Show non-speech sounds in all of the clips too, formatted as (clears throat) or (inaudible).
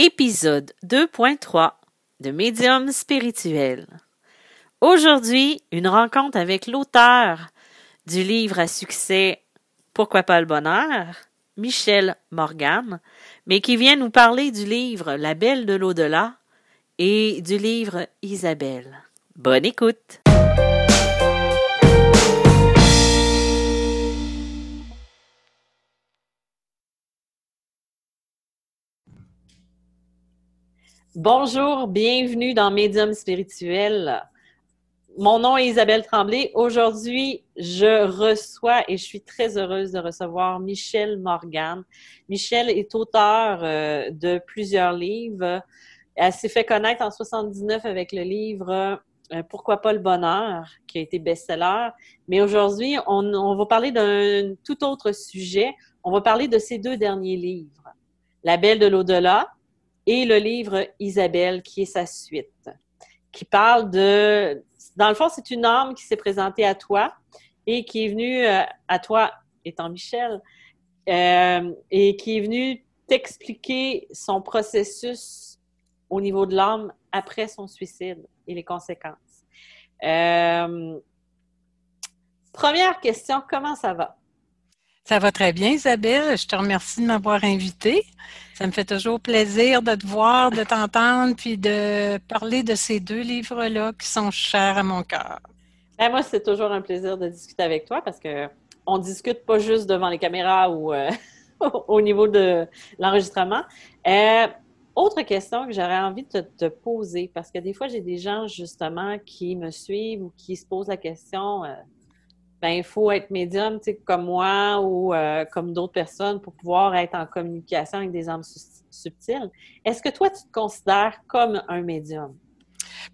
Épisode 2.3 de Médium spirituel. Aujourd'hui, une rencontre avec l'auteur du livre à succès Pourquoi pas le bonheur, Michel Morgan, mais qui vient nous parler du livre La Belle de l'au-delà et du livre Isabelle. Bonne écoute! Bonjour, bienvenue dans Médium spirituel. Mon nom est Isabelle Tremblay. Aujourd'hui, je reçois et je suis très heureuse de recevoir Michel Morgan. Michel est auteur euh, de plusieurs livres. Elle s'est fait connaître en 79 avec le livre euh, Pourquoi pas le bonheur, qui a été best-seller. Mais aujourd'hui, on, on va parler d'un tout autre sujet. On va parler de ses deux derniers livres. La Belle de l'au-delà, et le livre Isabelle, qui est sa suite, qui parle de... Dans le fond, c'est une âme qui s'est présentée à toi et qui est venue euh, à toi, étant Michel, euh, et qui est venue t'expliquer son processus au niveau de l'âme après son suicide et les conséquences. Euh, première question, comment ça va? Ça va très bien, Isabelle. Je te remercie de m'avoir invitée. Ça me fait toujours plaisir de te voir, de t'entendre, puis de parler de ces deux livres-là qui sont chers à mon cœur. Ben, moi, c'est toujours un plaisir de discuter avec toi parce que on discute pas juste devant les caméras ou euh, (laughs) au niveau de l'enregistrement. Euh, autre question que j'aurais envie de te, poser, parce que des fois, j'ai des gens justement qui me suivent ou qui se posent la question. Euh, ben il faut être médium, comme moi ou euh, comme d'autres personnes pour pouvoir être en communication avec des âmes subtiles. Est-ce que toi, tu te considères comme un médium?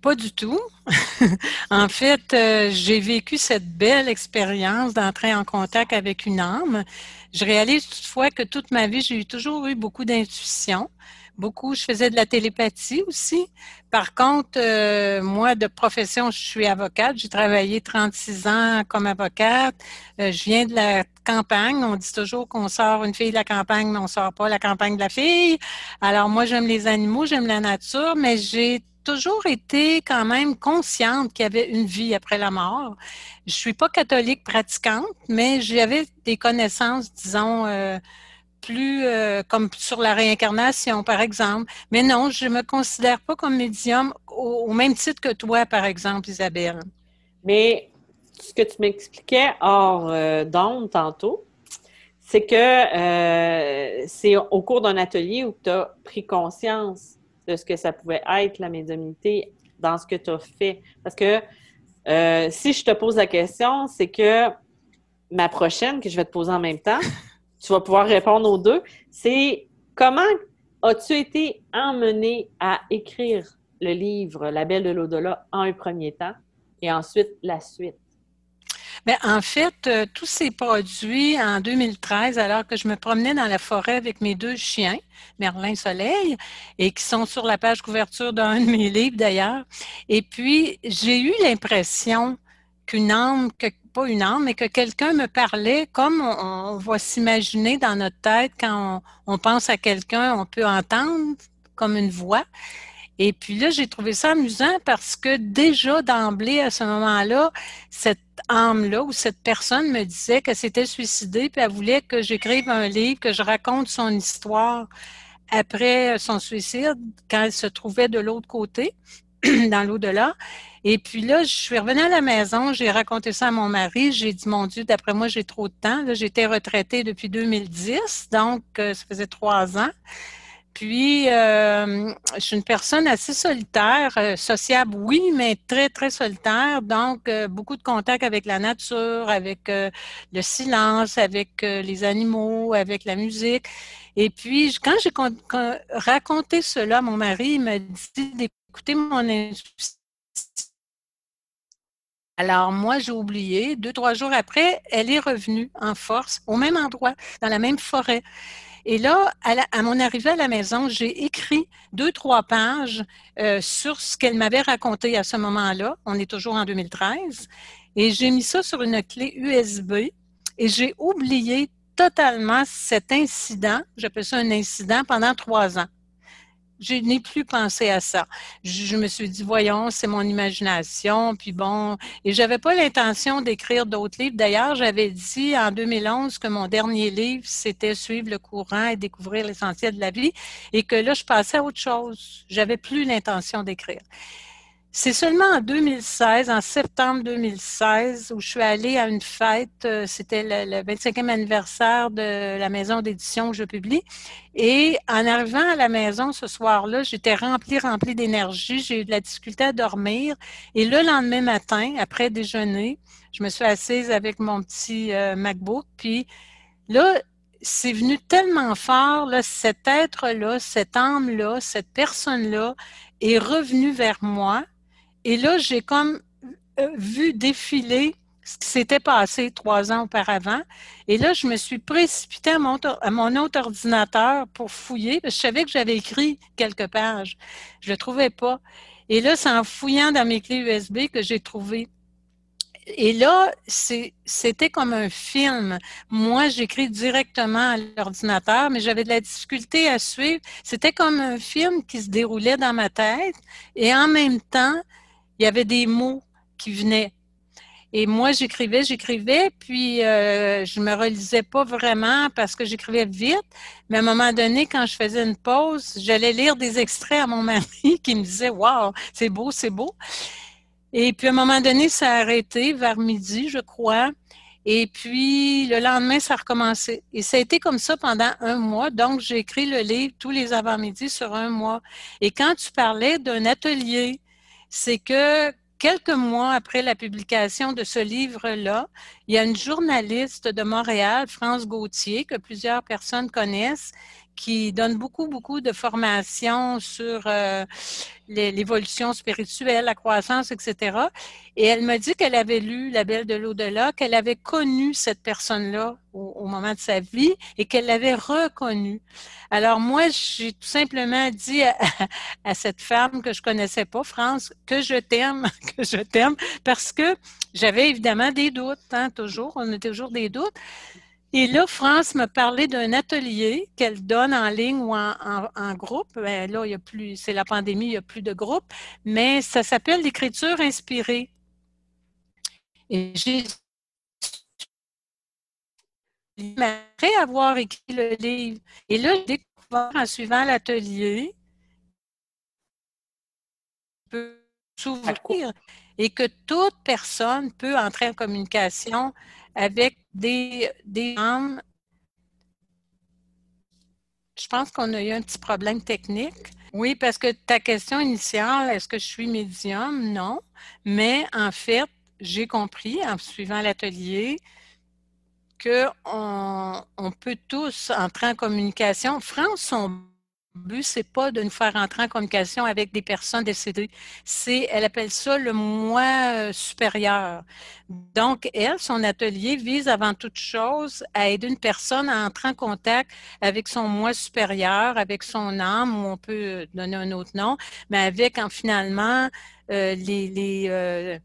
Pas du tout. (laughs) en fait, euh, j'ai vécu cette belle expérience d'entrer en contact avec une âme. Je réalise toutefois que toute ma vie, j'ai toujours eu beaucoup d'intuition beaucoup. Je faisais de la télépathie aussi. Par contre, euh, moi, de profession, je suis avocate. J'ai travaillé 36 ans comme avocate. Euh, je viens de la campagne. On dit toujours qu'on sort une fille de la campagne, mais on sort pas la campagne de la fille. Alors moi, j'aime les animaux, j'aime la nature, mais j'ai toujours été quand même consciente qu'il y avait une vie après la mort. Je suis pas catholique pratiquante, mais j'avais des connaissances, disons, euh, plus euh, comme sur la réincarnation, par exemple. Mais non, je me considère pas comme médium au, même titre que toi, par exemple, Isabelle. Mais ce que tu m'expliquais hors euh, d'onde tantôt, c'est que euh, c'est au cours d'un atelier où tu as pris conscience de ce que ça pouvait être la médiumnité dans ce que tu as fait. Parce que si je te pose la question, c'est que ma prochaine, que je vais te poser en même temps, (laughs) tu vas pouvoir répondre aux deux. C'est comment as-tu été emmené à écrire le livre La Belle de l'au-delà en un premier temps et ensuite la suite? Bien, en fait, euh, tout s'est produit en 2013 alors que je me promenais dans la forêt avec mes deux chiens, Merlin Soleil, et qui sont sur la page couverture d'un de mes livres d'ailleurs. Et puis, j'ai eu l'impression qu'une âme, que pas une âme, mais que quelqu'un me parlait comme on, va s'imaginer dans notre tête quand on, pense à quelqu'un, on peut entendre comme une voix. Et puis là, j'ai trouvé ça amusant parce que déjà d'emblée, à ce moment-là, cette âme-là ou cette personne me disait qu'elle s'était suicidée, puis elle voulait que j'écrive un livre, que je raconte son histoire après son suicide, quand elle se trouvait de l'autre côté, (clears throat) dans l'au-delà. Et puis là, je suis revenue à la maison, j'ai raconté ça à mon mari, j'ai dit, mon Dieu, d'après moi, j'ai trop de temps. J'étais retraitée depuis 2010, donc euh, ça faisait trois ans. Puis, euh, je suis une personne assez solitaire, euh, sociable, oui, mais très, très solitaire. Donc, beaucoup de contact avec la nature, avec le silence, avec les animaux, avec la musique. Et puis, quand j'ai raconté cela, mon mari il m'a dit d'écouter mon alors moi, j'ai oublié. Deux, trois jours après, elle est revenue en force au même endroit, dans la même forêt. Et là, à, mon arrivée à la maison, j'ai écrit deux, trois pages euh, sur ce qu'elle m'avait raconté à ce moment-là. On est toujours en 2013. Et j'ai mis ça sur une clé USB et j'ai oublié totalement cet incident, j'appelle ça un incident, pendant trois ans. Je n'ai plus pensé à ça. Je, me suis dit, voyons, c'est mon imagination, puis bon, et j'avais pas l'intention d'écrire d'autres livres. D'ailleurs, j'avais dit en 2011 que mon dernier livre, c'était Suivre le courant et découvrir l'essentiel de la vie, et que là, je passais à autre chose. J'avais plus l'intention d'écrire. C'est seulement en 2016, en septembre 2016, où je suis allée à une fête. Euh, c'était le, 25e anniversaire de la maison d'édition que je publie. Et en arrivant à la maison ce soir-là, j'étais remplie, remplie d'énergie. J'ai eu de la difficulté à dormir. Et le lendemain matin, après déjeuner, je me suis assise avec mon petit euh, MacBook. Puis là, c'est venu tellement fort, là, cet être-là, cette âme-là, cette personne-là est revenue vers moi et là, j'ai comme euh, vu défiler ce qui s'était passé trois ans auparavant. Et là, je me suis précipitée à mon, autre ordinateur pour fouiller, parce que je savais que j'avais écrit quelques pages. Je ne le trouvais pas. Et là, c'est en fouillant dans mes clés USB que j'ai trouvé. Et là, c'était comme un film. Moi, j'écris directement à l'ordinateur, mais j'avais de la difficulté à suivre. C'était comme un film qui se déroulait dans ma tête. Et en même temps, il y avait des mots qui venaient. Et moi, j'écrivais, j'écrivais, puis euh, je me relisais pas vraiment parce que j'écrivais vite. Mais à un moment donné, quand je faisais une pause, j'allais lire des extraits à mon (laughs) mari qui me disait Waouh, c'est beau, c'est beau. Et puis à un moment donné, ça a arrêté vers midi, je crois. Et puis le lendemain, ça a recommencé. Et ça a été comme ça pendant un mois. Donc, j'ai écrit le livre tous les avant-midi sur un mois. Et quand tu parlais d'un atelier, c'est que quelques mois après la publication de ce livre-là, il y a une journaliste de Montréal, France Gauthier, que plusieurs personnes connaissent, qui donne beaucoup, beaucoup de formations sur euh, l'évolution spirituelle, la croissance, etc. Et elle m'a dit qu'elle avait lu La Belle de l'au-delà, qu'elle avait connu cette personne-là au, moment de sa vie et qu'elle l'avait reconnue. Alors moi, j'ai tout simplement dit à, à, cette femme que je connaissais pas, France, que je t'aime, (laughs) que je t'aime, parce que j'avais évidemment des doutes, hein, toujours, on a toujours des doutes. Et là, France me parlait d'un atelier qu'elle donne en ligne ou en, groupe. Ben, là, il y a plus, c'est la pandémie, il n'y a plus de groupe, mais ça s'appelle l'écriture inspirée. Et j'ai après avoir écrit le livre. Et là, j'ai découvert en suivant l'atelier peut s'ouvrir et que toute personne peut entrer en communication avec des, des. Je pense qu'on a eu un petit problème technique. Oui, parce que ta question initiale, est-ce que je suis médium? Non. Mais en fait, j'ai compris en suivant l'atelier qu'on on peut tous entrer en communication. France, son but, c'est pas de nous faire entrer en communication avec des personnes décédées. C'est, elle appelle ça le moi euh, supérieur. Donc, elle, son atelier vise avant toute chose à aider une personne à entrer en contact avec son moi supérieur, avec son âme, ou on peut donner un autre nom, mais avec, en, finalement, euh, les, les, euh,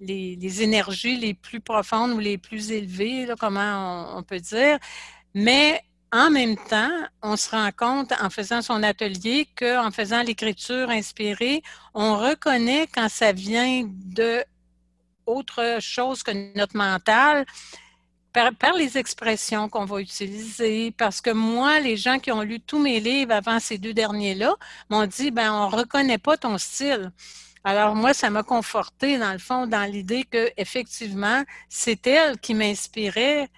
les, les, énergies les plus profondes ou les plus élevées, là, comment on, on peut dire. Mais en même temps, on se rend compte en faisant son atelier qu'en faisant l'écriture inspirée, on reconnaît quand ça vient de autre chose que notre mental. Par, les expressions qu'on va utiliser, parce que moi, les gens qui ont lu tous mes livres avant ces deux derniers-là m'ont dit, ben, on reconnaît pas ton style. Alors moi, ça m'a conforté dans le fond dans l'idée que effectivement, c'est elle qui m'inspirait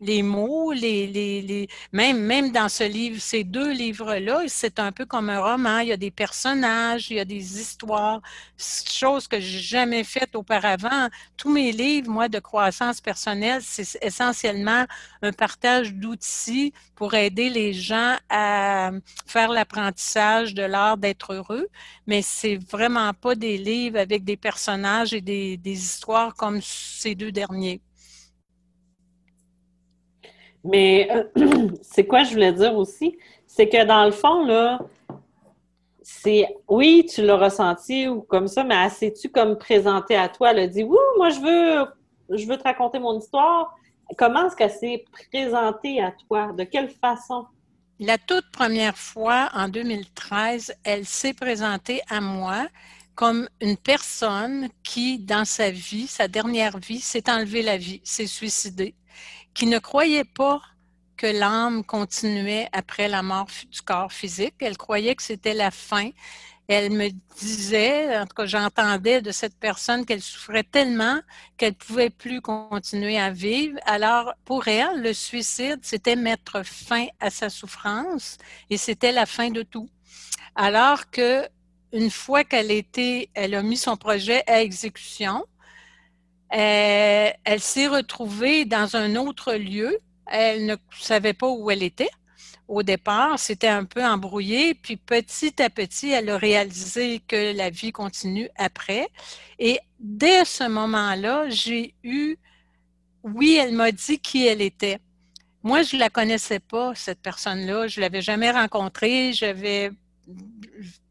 les mots, les, les, les, même, même dans ce livre, ces deux livres-là, c'est un peu comme un roman. Il y a des personnages, il y a des histoires, choses que j'ai jamais faites auparavant. Tous mes livres, moi, de croissance personnelle, c'est essentiellement un partage d'outils pour aider les gens à faire l'apprentissage de l'art d'être heureux. Mais c'est vraiment pas des livres avec des personnages et des, des histoires comme ces deux derniers. Mais euh, (clears throat) c'est quoi je voulais dire aussi? C'est que dans le fond, là, c'est oui, tu l'as ressenti ou comme ça, mais assez-tu comme présenté à toi? Elle a dit Oui, moi je veux je veux te raconter mon histoire. Comment est-ce qu'elle s'est présentée à toi? De quelle façon? la toute première fois, en 2013, elle s'est présentée à moi comme une personne qui, dans sa vie, sa dernière vie, s'est enlevé la vie, s'est suicidée, qui ne croyait pas que l'âme continuait après la mort du corps physique. Elle croyait que c'était la fin. Elle me disait, en tout cas, j'entendais de cette personne qu'elle souffrait tellement qu'elle ne pouvait plus continuer à vivre. Alors, pour elle, le suicide, c'était mettre fin à sa souffrance et c'était la fin de tout. Alors que une fois qu'elle était, elle a mis son projet à exécution, elle, elle s'est retrouvée dans un autre lieu. Elle ne savait pas où elle était. Au départ, c'était un peu embrouillé, puis petit à petit, elle a réalisé que la vie continue après. Et dès ce moment-là, j'ai eu, oui, elle m'a dit qui elle était. Moi, je la connaissais pas, cette personne-là. Je l'avais jamais rencontrée. J'avais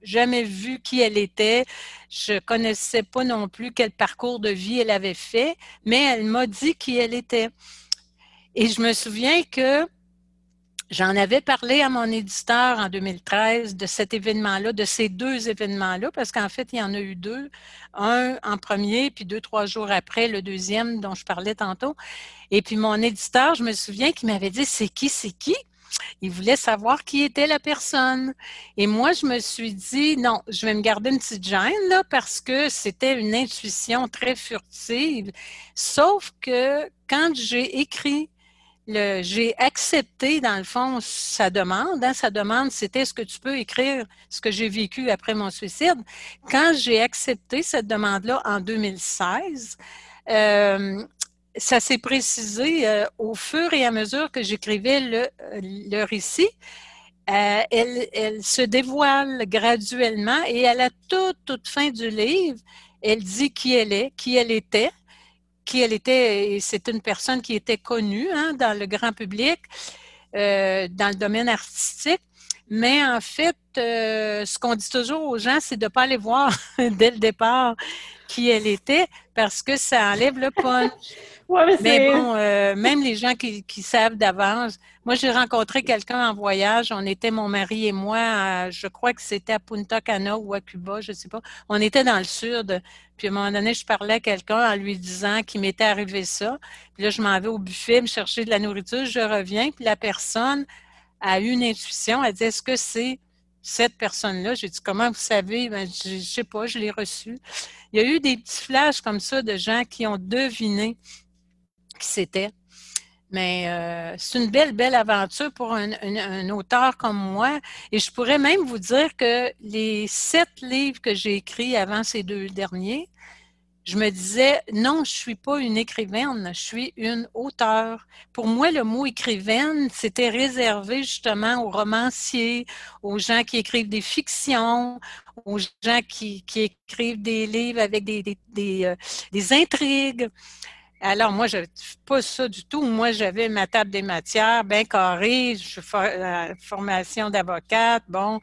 jamais vu qui elle était. Je connaissais pas non plus quel parcours de vie elle avait fait, mais elle m'a dit qui elle était. Et je me souviens que j'en avais parlé à mon éditeur en 2013 de cet événement-là, de ces deux événements-là, parce qu'en fait, il y en a eu deux. Un en premier, puis deux, trois jours après, le deuxième dont je parlais tantôt. Et puis mon éditeur, je me souviens qu'il m'avait dit, c'est qui, c'est qui? Il voulait savoir qui était la personne. Et moi, je me suis dit, non, je vais me garder une petite gêne, là, parce que c'était une intuition très furtive. Sauf que quand j'ai écrit j'ai accepté, dans le fond, sa demande. Hein, sa demande, c'était est-ce que tu peux écrire ce que j'ai vécu après mon suicide? Quand j'ai accepté cette demande-là en 2016, euh, ça s'est précisé euh, au fur et à mesure que j'écrivais le, le, récit. Euh, elle, se dévoile graduellement et à la toute, toute fin du livre, elle dit qui elle est, qui elle était, qui elle était. C'est une personne qui était connue hein, dans le grand public, euh, dans le domaine artistique. Mais en fait, euh, ce qu'on dit toujours aux gens, c'est de ne pas aller voir (laughs) dès le départ qui elle était parce que ça enlève le punch. (laughs) mais, bon, euh, même les gens qui, savent d'avance. Moi, j'ai rencontré quelqu'un en voyage. On était, mon mari et moi, je crois que c'était à Punta Cana ou à Cuba, je ne sais pas. On était dans le sud. Puis à un moment donné, je parlais à quelqu'un en lui disant qu'il m'était arrivé ça. Puis là, je m'en vais au buffet me chercher de la nourriture. Je reviens, puis la personne a eu une intuition. Elle dit, est-ce que c'est cette personne-là. J'ai dit, comment vous savez? Ben, je ne sais pas, je l'ai reçu. Il y a eu des petits flashs comme ça de gens qui ont deviné qui c'était. Mais euh, c'est une belle, belle aventure pour un, un, auteur comme moi. Et je pourrais même vous dire que les sept livres que j'ai écrits avant ces deux derniers, je me disais, non, je suis pas une écrivaine, je suis une auteure. Pour moi, le mot écrivaine, c'était réservé justement aux romanciers, aux gens qui écrivent des fictions, aux gens qui, qui écrivent des livres avec des, des, euh, des intrigues. Alors, moi, je pas ça du tout. Moi, j'avais ma table des matières bien carrée, je fais la formation d'avocate, bon.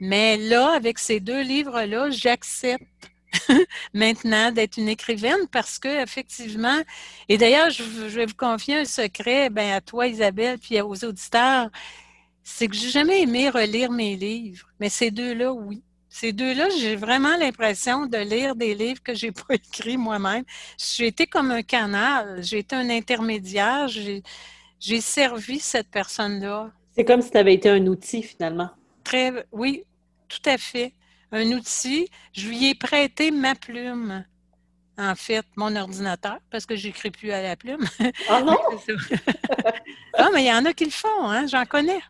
Mais là, avec ces deux livres-là, j'accepte (laughs) maintenant d'être une écrivaine parce que effectivement, et d'ailleurs, je, vais vous confier un secret, ben à toi Isabelle, puis aux auditeurs, c'est que j'ai jamais aimé relire mes livres, mais ces deux-là, oui. Ces deux-là, j'ai vraiment l'impression de lire des livres que j'ai (laughs) pas écrits moi-même. J'ai été comme un canal, j'ai été un intermédiaire, j'ai servi cette personne-là. C'est comme si tu avais été un outil finalement. Très, oui, tout à fait un outil. Je lui ai prêté ma plume, en fait, mon ordinateur, parce que j'écris plus à la plume. Ah non? (laughs) ah, mais il y en a qui le font, hein? J'en connais.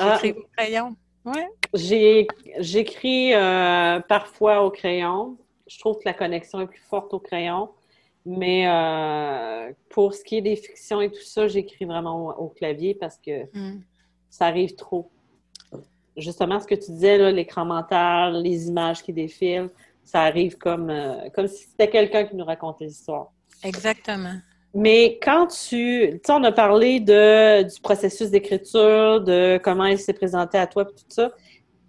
J'écris ah. au crayon. Ouais. J'écris euh, parfois au crayon. Je trouve que la connexion est plus forte au crayon. Mais euh, pour ce qui est des fictions et tout ça, j'écris vraiment au, clavier parce que hmm. ça arrive trop justement ce que tu disais, l'écran mental, les images qui défilent, ça arrive comme, euh, comme si c'était quelqu'un qui nous racontait l'histoire. Exactement. Mais quand tu, tu sais, on a parlé de, du processus d'écriture, de comment il s'est présenté à toi, tout ça.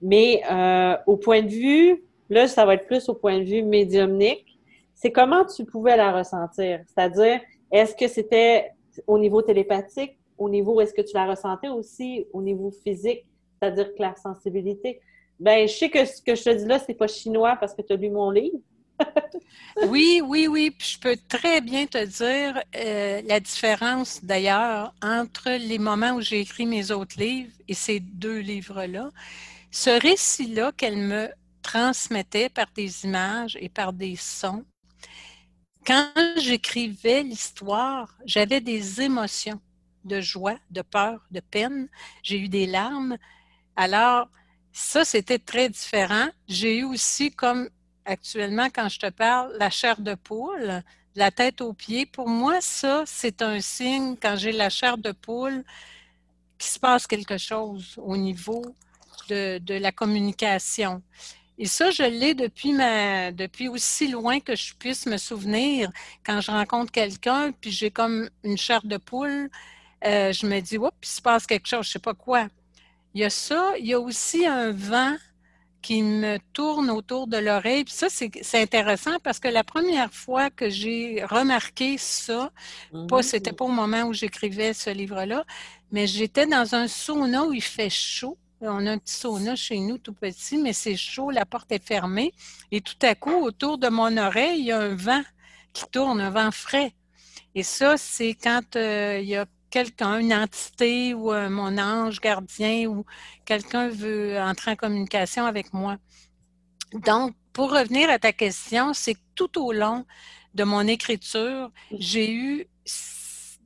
Mais euh, au point de vue, là, ça va être plus au point de vue médiumnique. C'est comment tu pouvais la ressentir? C'est-à-dire, est-ce que c'était au niveau télépathique? au niveau, est-ce que tu la ressentais aussi au niveau physique, c'est-à-dire que la sensibilité? Ben, je sais que ce que je te dis là, c'est pas chinois parce que tu as lu mon livre. (laughs) oui, oui, oui. Puis je peux très bien te dire euh, la différence d'ailleurs entre les moments où j'ai écrit mes autres livres et ces deux livres-là. Ce récit-là qu'elle me transmettait par des images et par des sons, quand j'écrivais l'histoire, j'avais des émotions de joie, de peur, de peine. J'ai eu des larmes. Alors, ça, c'était très différent. J'ai eu aussi, comme actuellement, quand je te parle, la chair de poule, la tête aux pieds. Pour moi, ça, c'est un signe, quand j'ai la chair de poule, qu'il se passe quelque chose au niveau de, la communication. Et ça, je l'ai depuis ma, depuis aussi loin que je puisse me souvenir. Quand je rencontre quelqu'un, puis j'ai comme une chair de poule, euh, je me dis, oups, il se passe quelque chose, je sais pas quoi. Il y a ça. Il y a aussi un vent qui me tourne autour de l'oreille. Puis ça, c'est intéressant parce que la première fois que j'ai remarqué ça, pas, mmh. c'était pas au moment où j'écrivais ce livre-là, mais j'étais dans un sauna où il fait chaud. On a un petit sauna chez nous tout petit, mais c'est chaud, la porte est fermée. Et tout à coup, autour de mon oreille, il y a un vent qui tourne, un vent frais. Et ça, c'est quand euh, il y a quelqu'un, une entité ou euh, mon ange gardien ou quelqu'un veut entrer en communication avec moi. Donc, pour revenir à ta question, c'est que tout au long de mon écriture, j'ai eu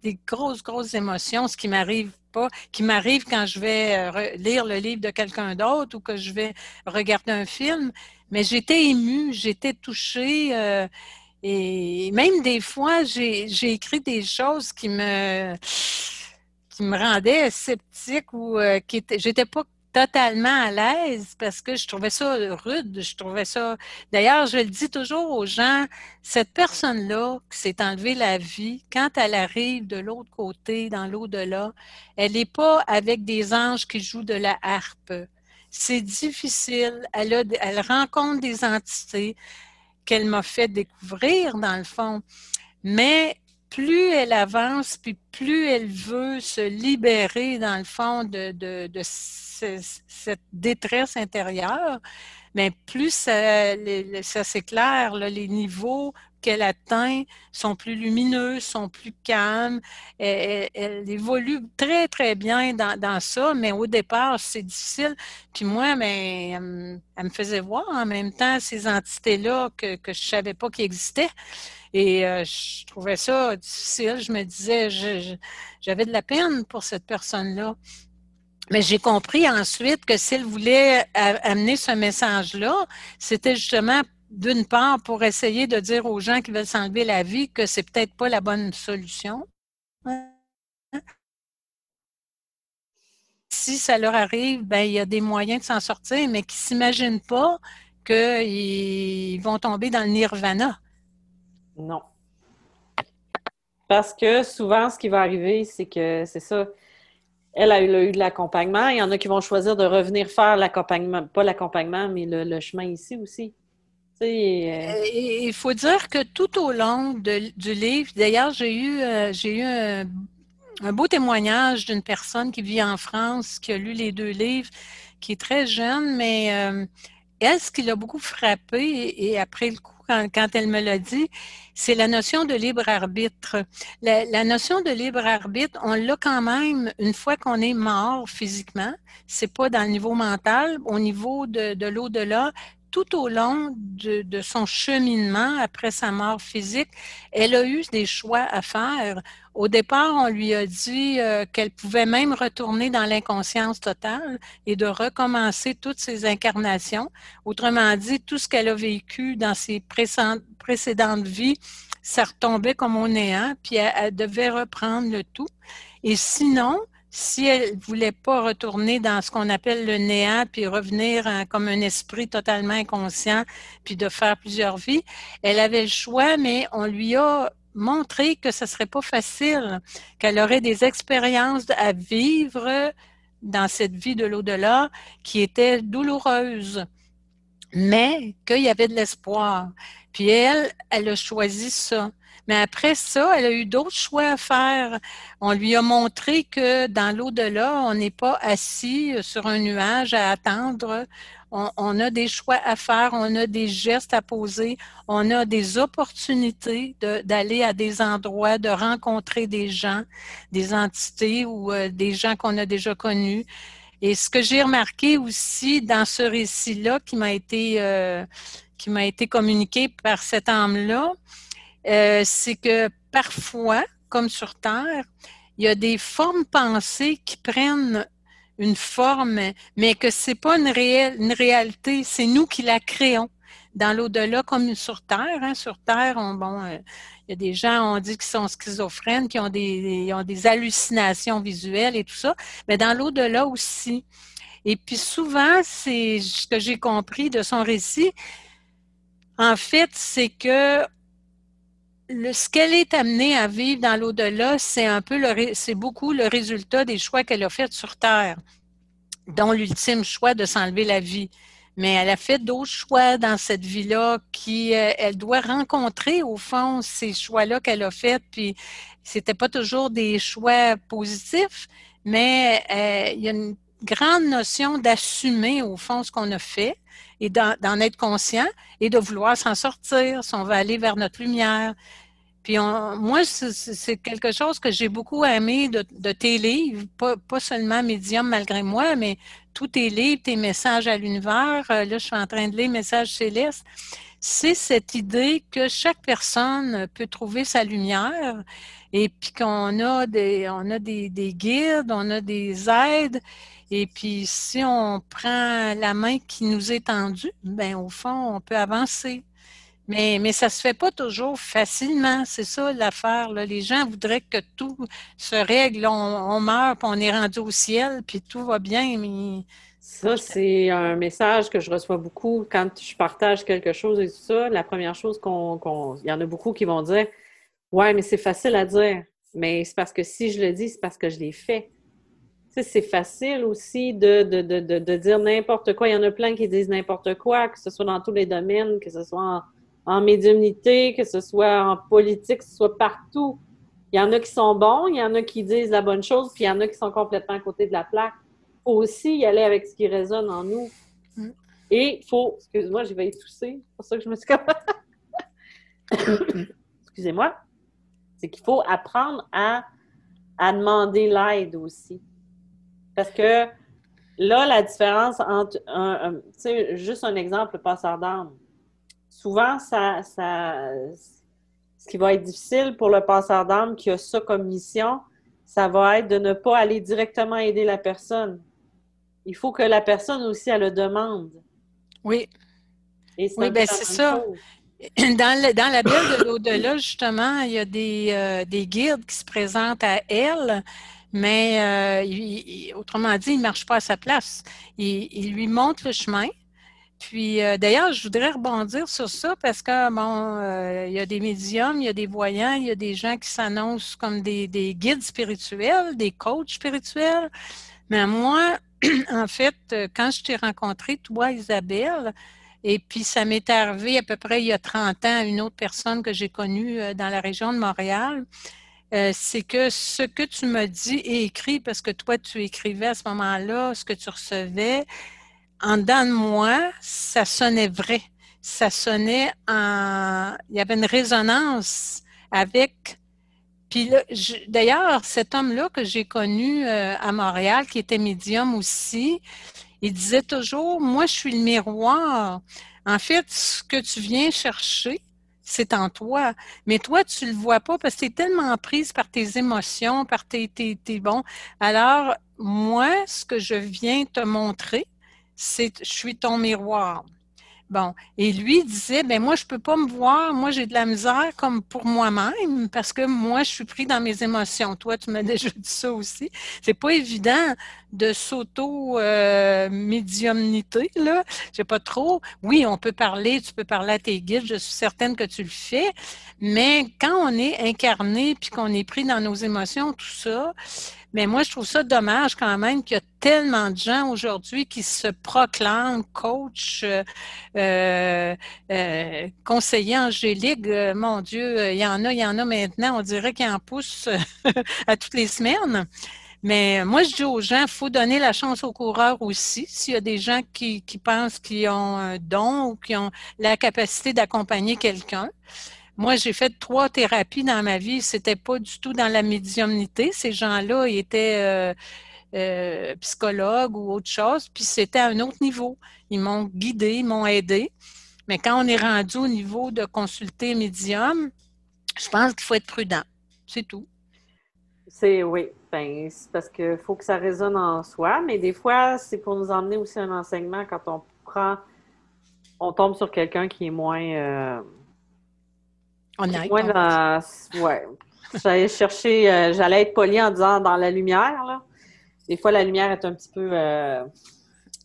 des grosses, grosses émotions, ce qui m'arrive pas, qui m'arrive quand je vais euh, lire le livre de quelqu'un d'autre ou que je vais regarder un film. Mais j'étais émue, j'étais touchée. Euh, et même des fois, j'ai écrit des choses qui me qui me rendaient sceptique ou euh, qui j'étais pas totalement à l'aise parce que je trouvais ça rude, je trouvais ça. D'ailleurs, je le dis toujours aux gens, cette personne-là qui s'est enlevée la vie, quand elle arrive de l'autre côté, dans l'au-delà, elle n'est pas avec des anges qui jouent de la harpe. C'est difficile. Elle, a, elle rencontre des entités qu'elle m'a fait découvrir, dans le fond. Mais plus elle avance, puis plus elle veut se libérer, dans le fond, de, cette détresse intérieure, mais plus ça s'éclaire, les niveaux qu'elle atteint sont plus lumineux, sont plus calmes. Elle, elle, évolue très, très bien dans, dans ça, mais au départ, c'est difficile. Puis moi, mais, elle, me faisait voir en même temps ces entités-là que, que je savais pas qu'ils existaient. Et euh, je trouvais ça difficile. Je me disais, j'avais de la peine pour cette personne-là. Mais j'ai compris ensuite que s'il voulait amener ce message-là, c'était justement d'une part pour essayer de dire aux gens qui veulent s'enlever la vie que c'est peut-être pas la bonne solution. Si ça leur arrive, ben il y a des moyens de s'en sortir, mais qui s'imaginent pas qu'ils vont tomber dans le nirvana. Non. Parce que souvent, ce qui va arriver, c'est que c'est ça. Elle a eu, de l'accompagnement. Il y en a qui vont choisir de revenir faire l'accompagnement, pas l'accompagnement, mais le, chemin ici aussi. Euh, il faut dire que tout au long du livre, d'ailleurs, j'ai eu, euh, j'ai eu un, beau témoignage d'une personne qui vit en France, qui a lu les deux livres, qui est très jeune, mais euh, elle, ce qui l'a beaucoup frappé, et après le coup, quand, elle me l'a dit, c'est la notion de libre arbitre. La, notion de libre arbitre, on l'a quand même une fois qu'on est mort physiquement. C'est pas dans le niveau mental, au niveau de, de l'au-delà tout au long de, son cheminement après sa mort physique, elle a eu des choix à faire. Au départ, on lui a dit euh, qu'elle pouvait même retourner dans l'inconscience totale et de recommencer toutes ses incarnations. Autrement dit, tout ce qu'elle a vécu dans ses précédentes vies, ça retombait comme au néant, puis elle devait reprendre le tout. Et sinon, si elle voulait pas retourner dans ce qu'on appelle le néant, puis revenir comme un esprit totalement inconscient, puis de faire plusieurs vies, elle avait le choix, mais on lui a montré que ce serait pas facile, qu'elle aurait des expériences à vivre dans cette vie de l'au-delà qui étaient douloureuses, mais qu'il y avait de l'espoir. Puis elle, elle a choisi ça. Mais après ça, elle a eu d'autres choix à faire. On lui a montré que dans l'au-delà, on n'est pas assis sur un nuage à attendre. On, a des choix à faire, on a des gestes à poser, on a des opportunités d'aller à des endroits, de rencontrer des gens, des entités ou euh, des gens qu'on a déjà connus. Et ce que j'ai remarqué aussi dans ce récit-là qui m'a été euh, qui m'a été communiqué par cette âme-là, euh, c'est que parfois, comme sur Terre, il y a des formes pensées qui prennent une forme, mais que c'est pas une, réelle, une réalité, c'est nous qui la créons. Dans l'au-delà, comme sur Terre, hein, sur Terre, on, bon, euh, il y a des gens, on dit qu'ils sont schizophrènes, qui ont des, ont des hallucinations visuelles et tout ça, mais dans l'au-delà aussi. Et puis souvent, c'est ce que j'ai compris de son récit, en fait, c'est que le, ce qu'elle est amenée à vivre dans l'au-delà, c'est un peu le, c'est beaucoup le résultat des choix qu'elle a faits sur Terre, dont l'ultime choix de s'enlever la vie. Mais elle a fait d'autres choix dans cette vie-là qui, euh, elle doit rencontrer au fond ces choix-là qu'elle a faits, puis c'était pas toujours des choix positifs, mais euh, il y a une grande notion d'assumer au fond ce qu'on a fait et d'en être conscient et de vouloir s'en sortir si on veut aller vers notre lumière. Puis moi, c'est quelque chose que j'ai beaucoup aimé de, tes livres, pas, seulement Médium malgré moi, mais tous tes livres, tes messages à l'univers. Euh, là, je suis en train de lire Messages célestes. C'est cette idée que chaque personne peut trouver sa lumière et puis qu'on a des, on a des guides, on a des aides. Et puis, si on prend la main qui nous est tendue, ben au fond, on peut avancer. Mais, ça se fait pas toujours facilement. C'est ça l'affaire. Les gens voudraient que tout se règle. On, meurt, puis on est rendu au ciel, puis tout va bien. Ça, c'est un message que je reçois beaucoup quand je partage quelque chose et tout ça. La première chose qu'on. Y en a beaucoup qui vont dire Ouais, mais c'est facile à dire. Mais c'est parce que si je le dis, c'est parce que je l'ai fait. C'est facile aussi de, de, de, de dire n'importe quoi. Il y en a plein qui disent n'importe quoi, que ce soit dans tous les domaines, que ce soit en en médiumnité, que ce soit en politique, que ce soit partout. Il y en a qui sont bons, il y en a qui disent la bonne chose, puis il y en a qui sont complètement à côté de la plaque. Il faut aussi y aller avec ce qui résonne en nous. Mm. Et il faut, excuse-moi, j'ai failli tousser, c'est pour ça que je me suis (coughs) Excusez-moi. C'est qu'il faut apprendre à, à demander l'aide aussi. Parce que là, la différence entre, un, tu sais, juste un exemple, le passeur d'âme souvent, ça, ce qui va être difficile pour le passeur d'âme qui a ça comme mission, ça va être de ne pas aller directement aider la personne. Il faut que la personne aussi, elle le demande. Oui. oui, bien c'est ça. (clears throat) Dans, dans, la Bible de l'au-delà, justement, il y a des, euh, des, guides qui se présentent à elle, mais euh, autrement dit, il ne marche pas à sa place. Il, lui montre le chemin, puis euh, d'ailleurs, je voudrais rebondir sur ça parce que bon, euh, il y a des médiums, il y a des voyants, il y a des gens qui s'annoncent comme des, guides spirituels, des coachs spirituels. Mais moi, (clears throat) en fait, quand je t'ai rencontré, toi, Isabelle, et puis ça m'est arrivé à peu près il y a 30 ans une autre personne que j'ai connue dans la région de Montréal. C'est que ce que tu me dis et écrit, parce que toi, tu écrivais à ce moment-là, ce que tu recevais, en dedans de moi, ça sonnait vrai. Ça sonnait en... Il y avait une résonance avec... Puis d'ailleurs, cet homme-là que j'ai connu euh, à Montréal, qui était médium aussi, il disait toujours, moi, je suis le miroir. En fait, ce que tu viens chercher, c'est en toi. Mais toi, tu le vois pas parce que tu es tellement prise par tes émotions, par tes, tes, tes bons. Alors, moi, ce que je viens te montrer, c'est je suis ton miroir. Bon, et lui disait, ben moi, je peux pas me voir, moi, j'ai de la misère comme pour moi-même, parce que moi, je suis pris dans mes émotions. Toi, tu m'as (laughs) déjà dit ça aussi. C'est pas évident de s'auto-médiumnité, là. Je sais pas trop. Oui, on peut parler, tu peux parler à tes guides, je suis certaine que tu le fais, mais quand on est incarné puis qu'on est pris dans nos émotions, tout ça, mais moi, je trouve ça dommage quand même qu'il y a tellement de gens aujourd'hui qui se proclament coach, euh, euh, euh conseiller angélique. Euh, mon Dieu, il y en a, il y en a maintenant. On dirait qu'il en pousse (laughs) à toutes les semaines. Mais moi, je dis aux gens, il faut donner la chance aux coureurs aussi. S'il y a des gens qui, qui pensent qu'ils ont un don ou qui ont la capacité d'accompagner quelqu'un, moi, j'ai fait trois thérapies dans ma vie. C'était pas du tout dans la médiumnité. Ces gens-là étaient euh, euh, psychologues ou autre chose, puis c'était à un autre niveau. Ils m'ont guidé, ils m'ont aidé. Mais quand on est rendu au niveau de consulter médium, je pense qu'il faut être prudent. C'est tout. C'est oui. Ben, parce qu'il faut que ça résonne en soi, mais des fois, c'est pour nous emmener aussi un enseignement quand on prend, on tombe sur quelqu'un qui est moins. Euh, ouais. J'allais chercher, euh, j'allais être poli en disant dans la lumière, là. Des fois, la lumière est un petit peu. Euh,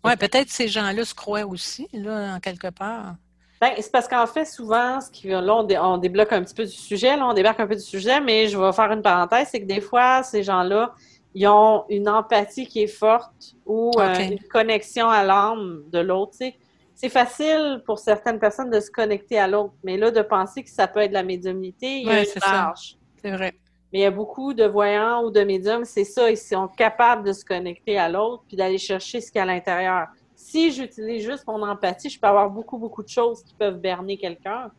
oui, peut-être ces gens-là se croient aussi, là, en quelque part. Ben, c'est parce qu'en fait, souvent, ce qui, là, on, débloque un petit peu du sujet, là, on débarque un peu du sujet, mais je vais faire une parenthèse, c'est que des fois, ces gens-là, ils ont une empathie qui est forte ou euh, une connexion à l'âme de l'autre, tu sais c'est facile pour certaines personnes de se connecter à l'autre, mais là, de penser que ça peut être de la médiumnité, il y a une marge. C'est vrai. Mais il y a beaucoup de voyants ou de médiums, c'est ça, ils sont capables de se connecter à l'autre puis d'aller chercher ce qu'il y a à l'intérieur. Si j'utilise juste mon empathie, je peux avoir beaucoup, beaucoup de choses qui peuvent berner quelqu'un.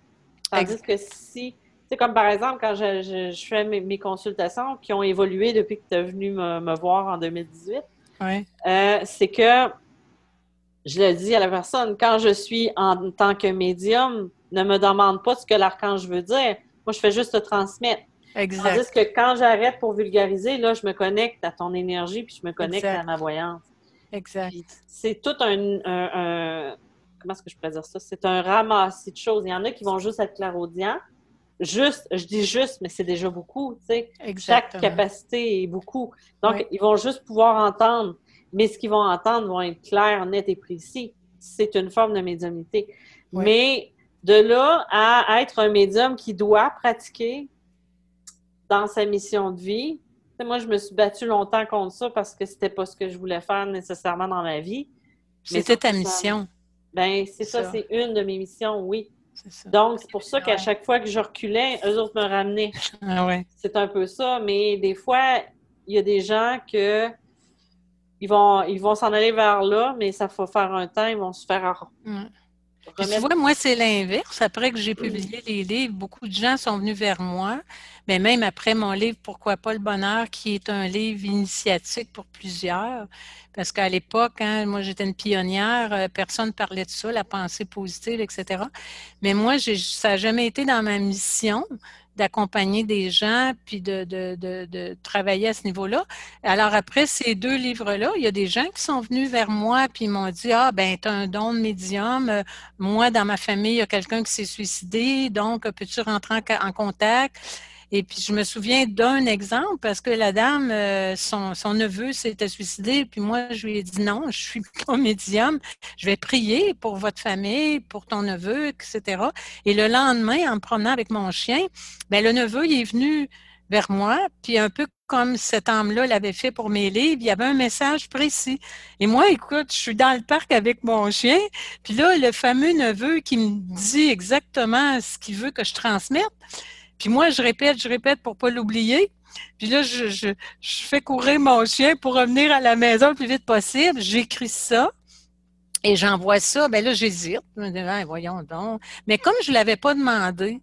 Tandis que si, c'est comme par exemple quand je, fais mes, consultations qui ont évolué depuis que tu es venu me, voir en 2018, euh, c'est que je le dis à la personne, quand je suis en tant que médium, ne me demande pas ce que l'archange veut dire. Moi, je fais juste te transmettre. Exact. Tandis que quand j'arrête pour vulgariser, là, je me connecte à ton énergie puis je me connecte à ma voyance. Exact. C'est tout un, Comment est-ce que je pourrais dire ça? C'est un ramassis de choses. Il y en a qui vont juste être clairaudients. Juste, je dis juste, mais c'est déjà beaucoup, tu sais. Chaque capacité est beaucoup. Donc, ils vont juste pouvoir entendre mais ce qu'ils vont entendre vont être clairs, nets et précis. C'est une forme de médiumnité. Mais de là à être un médium qui doit pratiquer dans sa mission de vie, moi, je me suis battue longtemps contre ça parce que c'était pas ce que je voulais faire nécessairement dans ma vie. C'était ta mission. Ben, c'est ça, c'est une de mes missions, oui. Donc, c'est pour ça qu'à chaque fois que je reculais, eux autres me ramenaient. Ah ouais. C'est un peu ça, mais des fois, il y a des gens que ils vont ils vont s'en aller vers là, mais ça va faire un temps, ils vont se faire Tu vois, moi, c'est l'inverse. Après que j'ai publié les livres, beaucoup de gens sont venus vers moi. Mais même après mon livre Pourquoi pas le bonheur, qui est un livre initiatique pour plusieurs, parce qu'à l'époque, hein, moi j'étais une pionnière, euh, personne ne parlait de ça, la pensée positive, etc. Mais moi, ça n'a jamais été dans ma mission d'accompagner des gens puis de, de, de, travailler à ce niveau-là. Alors après ces deux livres-là, il y a des gens qui sont venus vers moi puis m'ont dit ah ben tu as un don de médium, moi dans ma famille il y a quelqu'un qui s'est suicidé, donc peux-tu rentrer en, contact et puis, je me souviens d'un exemple parce que la dame, euh, son, son, neveu s'était suicidé. Puis moi, je lui ai dit non, je suis (laughs) pas médium. Je vais prier pour votre famille, pour ton neveu, etc. Et le lendemain, en me promenant avec mon chien, ben, le neveu, il est venu vers moi, puis un peu comme cette âme-là l'avait fait pour mes livres, il y avait un message précis. Et moi, écoute, je suis dans le parc avec mon chien, puis là, le fameux neveu qui me dit exactement ce qu'il veut que je transmette, puis moi, je répète, je répète pour pas l'oublier. Puis là, je, je, je, fais courir mon chien pour revenir à la maison le plus vite possible. J'écris ça et j'envoie ça. Ben là, j'hésite. voyons donc. Mais comme je l'avais pas demandé,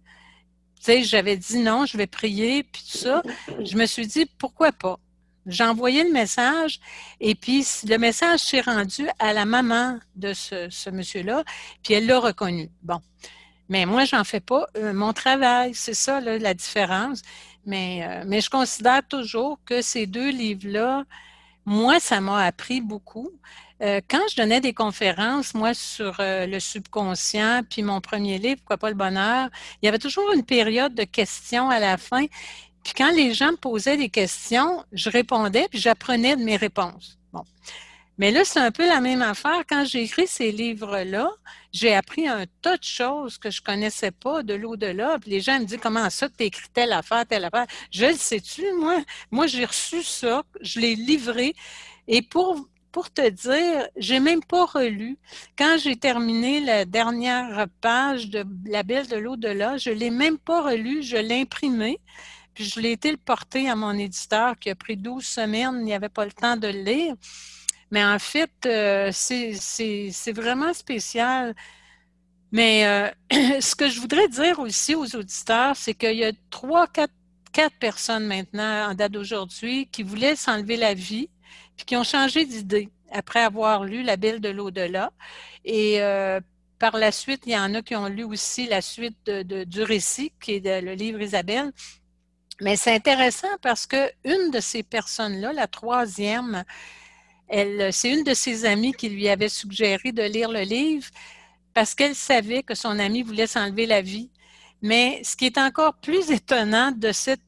tu sais, j'avais dit non, je vais prier, puis tout ça, je me suis dit, pourquoi pas? J'ai envoyé le message et puis le message s'est rendu à la maman de ce, ce monsieur-là, puis elle l'a reconnu. Bon. Mais moi, j'en fais pas euh, mon travail. C'est ça la différence. Mais, euh, mais je considère toujours que ces deux livres-là, moi, ça m'a appris beaucoup. Euh, quand je donnais des conférences, moi, sur le subconscient, puis mon premier livre, Pourquoi pas le bonheur, il y avait toujours une période de questions à la fin. Puis quand les gens me posaient des questions, je répondais, puis j'apprenais de mes réponses. Bon. Mais là, c'est un peu la même affaire. Quand j'ai écrit ces livres-là, j'ai appris un tas de choses que je connaissais pas de l'au-delà. Puis les gens me disent comment ça, tu écrit telle affaire, telle affaire? Je le sais-tu, moi? Moi, j'ai reçu ça, je l'ai livré. Et pour, pour te dire, j'ai même pas relu. Quand j'ai terminé la dernière page de La Belle de l'au-delà, je l'ai même pas relu, je l'ai imprimé. Puis je l'ai été le porter à mon éditeur qui a pris 12 semaines, il n'y avait pas le temps de le lire. Mais en fait, euh, c'est vraiment spécial. Mais euh, (clears throat) ce que je voudrais dire aussi aux auditeurs, c'est qu'il y a trois, quatre, personnes maintenant, en date d'aujourd'hui, qui voulaient s'enlever la vie, puis qui ont changé d'idée après avoir lu La Belle de l'au-delà. Et euh, par la suite, il y en a qui ont lu aussi la suite de, du récit, qui est le livre Isabelle. Mais c'est intéressant parce que une de ces personnes-là, la troisième, c'est une de ses amies qui lui avait suggéré de lire le livre parce qu'elle savait que son ami voulait s'enlever la vie. Mais ce qui est encore plus étonnant de cette,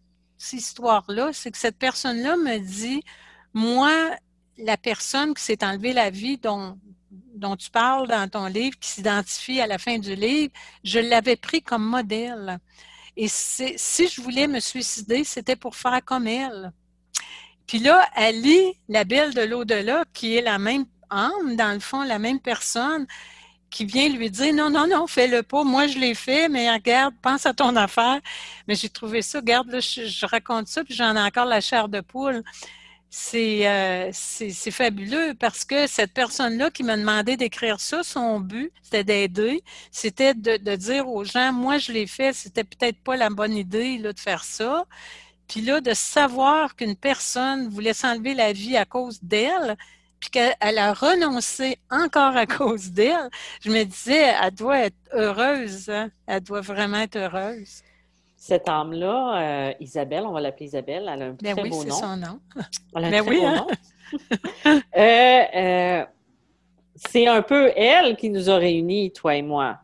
histoire-là, c'est que cette personne-là me dit, moi, la personne qui s'est enlevée la vie dont, dont tu parles dans ton livre, qui s'identifie à la fin du livre, je l'avais pris comme modèle. Et si je voulais me suicider, c'était pour faire comme elle. Puis là, elle lit La Belle de l'au-delà, qui est la même âme, dans le fond, la même personne, qui vient lui dire non, non, non, fais-le pas. Moi, je l'ai fait, mais regarde, pense à ton affaire. Mais j'ai trouvé ça, regarde, je, raconte ça, puis j'en ai encore la chair de poule. Euh, c'est fabuleux parce que cette personne-là qui m'a demandé d'écrire ça, son but, c'était d'aider, c'était de, de, dire aux gens, moi, je l'ai fait, c'était peut-être pas la bonne idée là, de faire ça. Puis là, de savoir qu'une personne voulait s'enlever la vie à cause d'elle, puis qu'elle a renoncé encore à (laughs) cause d'elle, je me disais, elle doit être heureuse. Hein? Elle doit vraiment être heureuse. Cette âme-là, euh, Isabelle, on va l'appeler Isabelle, elle a un ben très beau nom. c'est son nom. (laughs) Elle a un ben très oui, beau hein? nom. Euh, euh, c'est un peu elle qui nous a réunis, toi et moi.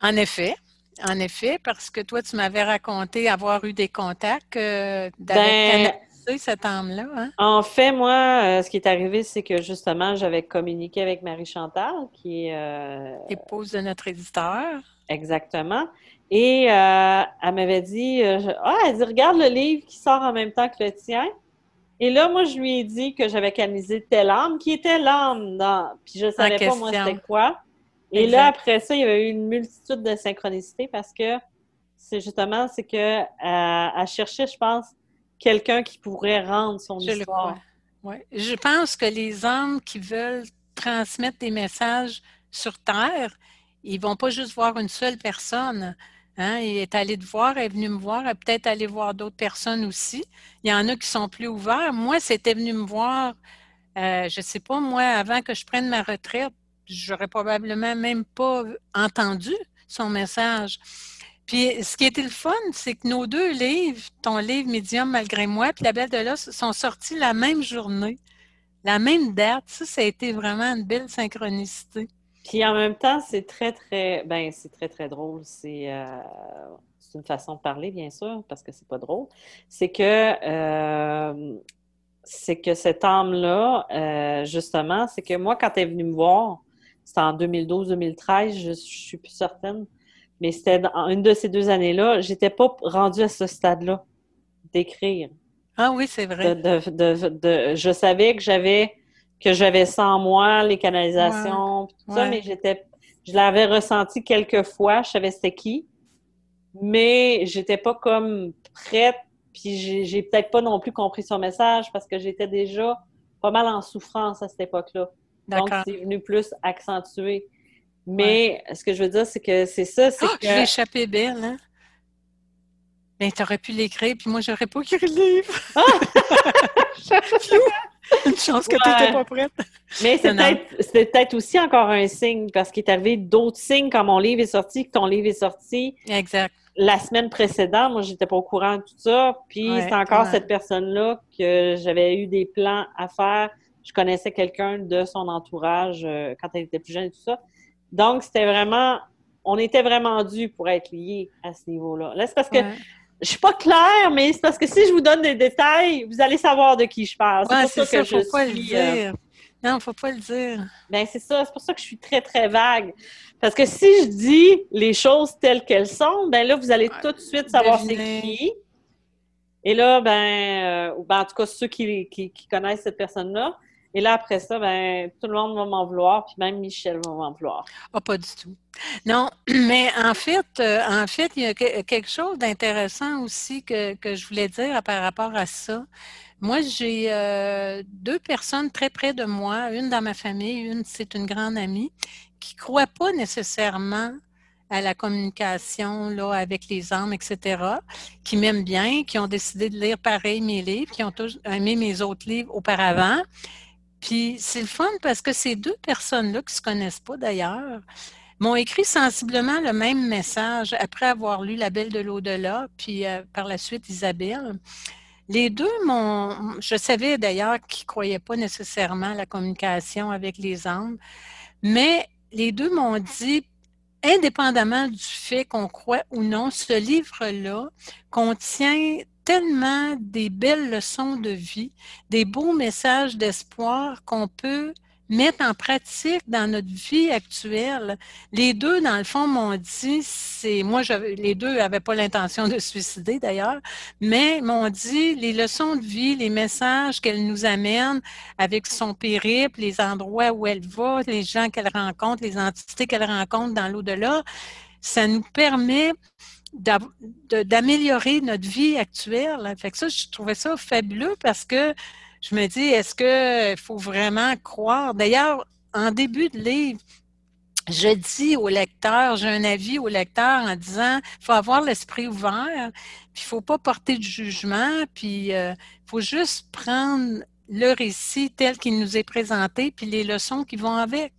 En effet. En effet, parce que toi, tu m'avais raconté avoir eu des contacts euh, ben, cette âme-là. Hein? En fait, moi, euh, ce qui est arrivé, c'est que justement, j'avais communiqué avec Marie Chantal, qui est euh, épouse de notre éditeur. Exactement. Et euh, elle m'avait dit, ah, elle dit, regarde le livre qui sort en même temps que le tien. Et là, moi, je lui ai dit que j'avais canalisé telle âme, qui était l'âme dans. Puis je ne savais pas, moi, c'était quoi. Et là, après ça, il y avait eu une multitude de synchronicités parce que c'est justement, c'est que euh, cherchait, je pense, quelqu'un qui pourrait rendre son je histoire. Ouais. Je pense que les hommes qui veulent transmettre des messages sur Terre, ils vont pas juste voir une seule personne. Hein? Il est allé te voir, est venu me voir, est peut-être allé voir d'autres personnes aussi. Il y en a qui sont plus ouverts. Moi, c'était venu me voir, euh, je sais pas, moi, avant que je prenne ma retraite, j'aurais probablement même pas entendu son message. Puis ce qui était le fun, c'est que nos deux livres, ton livre Médium malgré moi, puis La Belle de l'os, sont sortis la même journée, la même date. Ça, ça a été vraiment une belle synchronicité. Puis en même temps, c'est très, très, ben c'est très, très drôle. C'est euh, une façon de parler, bien sûr, parce que c'est pas drôle. C'est que euh, c'est que cette âme-là, euh, justement, c'est que moi, quand elle est venue me voir, c'était en 2012-2013, je, ne suis plus certaine. Mais c'était dans une de ces deux années-là. J'étais pas rendue à ce stade-là d'écrire. Ah oui, c'est vrai. je savais que j'avais que j'avais ça en moi, les canalisations, tout ça, mais j'étais je l'avais ressenti quelques fois, je savais c'était qui, mais j'étais pas comme prête, puis j'ai peut-être pas non plus compris son message parce que j'étais déjà pas mal en souffrance à cette époque-là. Donc, c'est venu plus accentuer. Mais ce que je veux dire, c'est que c'est ça, c'est oh, que... j'ai échappé belle, hein? Ben, t'aurais pu l'écrire, puis moi, j'aurais pas écrit le livre. Ah! (laughs) Une chance que tu n'étais pas prête. Mais c'est peut-être aussi encore un signe, parce qu'il est arrivé d'autres signes quand mon livre est sorti, que ton livre est sorti. Exact. La semaine précédente, moi, j'étais pas au courant de tout ça. Puis c'est encore cette personne-là que j'avais eu des plans à faire je connaissais quelqu'un de son entourage euh, quand elle était plus jeune et tout ça. Donc, c'était vraiment, on était vraiment dû pour être liés à ce niveau-là. Là, c'est parce que je suis pas claire, mais c'est parce que si je vous donne des détails, vous allez savoir de qui je parle. c'est pour ça, que je pas le euh, dire. Non, faut pas le dire. Ben c'est ça, c'est pour ça que je suis très très vague. Parce que si je dis les choses telles qu'elles sont, ben là vous allez tout de suite savoir c'est qui. Et là, ben, euh, ben, en tout cas ceux qui, qui connaissent cette personne-là, et là, après ça, ben, tout le monde va m'en vouloir, puis même Michel va m'en vouloir. Ah, pas du tout. Non, (clears throat) mais en fait, euh, en fait, il y a quelque chose d'intéressant aussi que, je voulais dire par rapport à ça. Moi, j'ai euh, deux personnes très près de moi, une dans ma famille, une c'est une grande amie, qui ne croient pas nécessairement à la communication là, avec les âmes, etc., qui m'aiment bien, qui ont décidé de lire pareil mes livres, qui ont aimé mes autres livres auparavant, puis c'est le fun parce que ces deux personnes-là, qui ne se connaissent pas d'ailleurs, m'ont écrit sensiblement le même message après avoir lu La Belle de l'au-delà, puis euh, par la suite Isabelle. Les deux m'ont. Je savais d'ailleurs qu'ils ne croyaient pas nécessairement à la communication avec les âmes, mais les deux m'ont dit, indépendamment du fait qu'on croit ou non, ce livre-là contient tellement des belles leçons de vie, des beaux messages d'espoir qu'on peut mettre en pratique dans notre vie actuelle. Les deux, dans le fond, m'ont dit, c'est moi, les deux n'avaient pas l'intention de suicider d'ailleurs, mais m'ont dit les leçons de vie, les messages qu'elle nous amène avec son périple, les endroits où elle va, les gens qu'elle rencontre, les entités qu'elle rencontre dans l'au-delà, ça nous permet d'améliorer notre vie actuelle. Fait que ça, je trouvais ça fabuleux parce que je me dis, est-ce qu'il faut vraiment croire? D'ailleurs, en début de livre, je dis au lecteur, j'ai un avis au lecteur en disant, il faut avoir l'esprit ouvert, puis il faut pas porter de jugement, puis il euh, faut juste prendre le récit tel qu'il nous est présenté, puis les leçons qui vont avec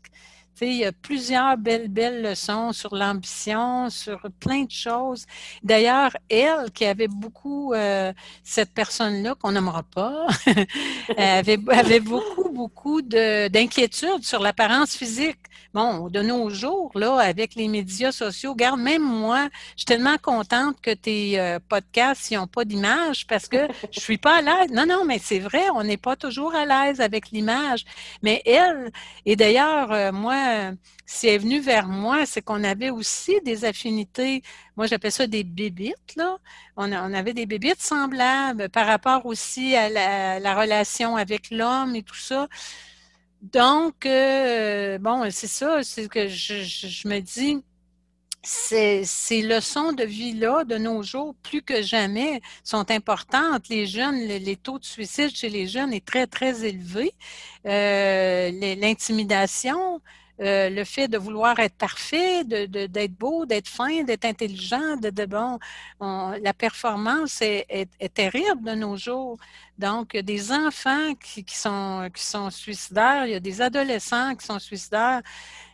il y a plusieurs belles, belles leçons sur l'ambition, sur plein de choses. D'ailleurs, elle, qui avait beaucoup, euh, cette personne-là, qu'on n'aimera pas, (laughs) avait, avait beaucoup, beaucoup d'inquiétudes sur l'apparence physique. Bon, de nos jours, là, avec les médias sociaux, regarde, même moi, je suis tellement contente que tes euh, podcasts n'ont pas d'image parce que je suis pas à l'aise. Non, non, mais c'est vrai, on n'est pas toujours à l'aise avec l'image. Mais elle, et d'ailleurs, euh, moi, euh, si elle est venue vers moi, c'est qu'on avait aussi des affinités. Moi, j'appelle ça des bébites, là. On, avait des bébites semblables par rapport aussi à la, relation avec l'homme et tout ça. Donc, euh, bon, c'est ça, c'est que je, me dis, ces, ces, leçons de vie-là, de nos jours, plus que jamais, sont importantes. Les jeunes, les, taux de suicide chez les jeunes est très, très élevé. Euh, L'intimidation, euh, le fait de vouloir être parfait, d'être de, beau, d'être fin, d'être intelligent, de, de bon, la performance est, terrible de nos jours. Donc, des enfants qui, qui, sont, qui sont suicidaires, il y a des adolescents qui sont suicidaires.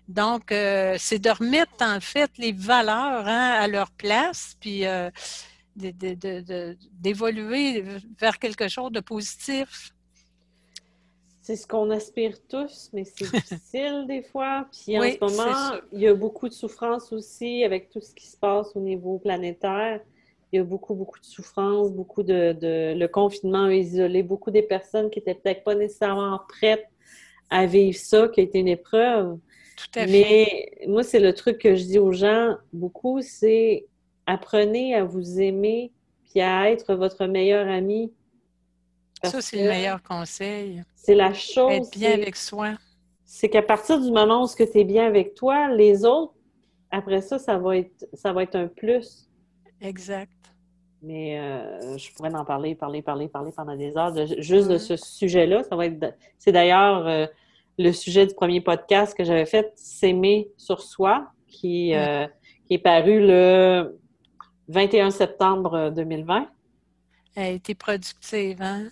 Donc, euh, c'est de remettre en fait les valeurs hein, à leur place, puis euh, d'évoluer vers quelque chose de positif. C'est ce qu'on aspire tous, mais c'est (laughs) difficile des fois. Puis en ce moment, il y a beaucoup de souffrance aussi avec tout ce qui se passe au niveau planétaire. Il y a beaucoup, beaucoup de souffrance, beaucoup de, Le confinement a isolé beaucoup des personnes qui n'étaient peut-être pas nécessairement prêtes à vivre ça, qui a été une épreuve. Tout à fait. Mais moi, c'est le truc que je dis aux gens beaucoup, c'est apprenez à vous aimer puis à être votre meilleur ami ça, c'est le meilleur conseil. C'est la chose. Être bien avec soi. C'est qu'à partir du moment où tu es bien avec toi, les autres, après ça, ça va être, ça va être un plus. Exact. Mais euh, je pourrais en parler, parler, parler, parler pendant des heures juste de ce sujet-là. Ça va être. C'est d'ailleurs euh, le sujet du premier podcast que j'avais fait, S'aimer sur soi, qui, euh, qui est paru le 21 septembre 2020. Elle a été productive, hein?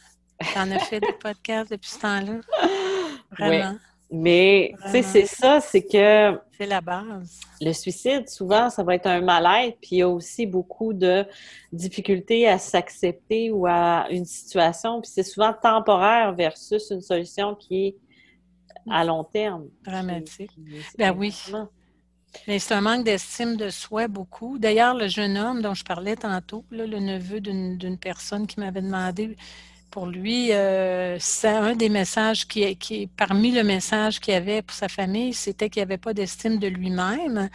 T'en as fait des podcasts depuis ce temps-là? (laughs) Vraiment? Mais, tu sais, c'est ça, c'est que... C'est la base. Le suicide, souvent, ça va être un mal-être, puis il y a aussi beaucoup de difficultés à s'accepter ou à une situation, puis c'est souvent temporaire versus une solution qui est à long terme. Dramatique. ben oui. c'est un manque d'estime de soi beaucoup. D'ailleurs, le jeune homme dont je parlais tantôt, le neveu d'une personne qui m'avait demandé pour lui, euh, un des messages qui, qui parmi le message qu'il avait pour sa famille, c'était qu'il n'avait pas d'estime de lui-même.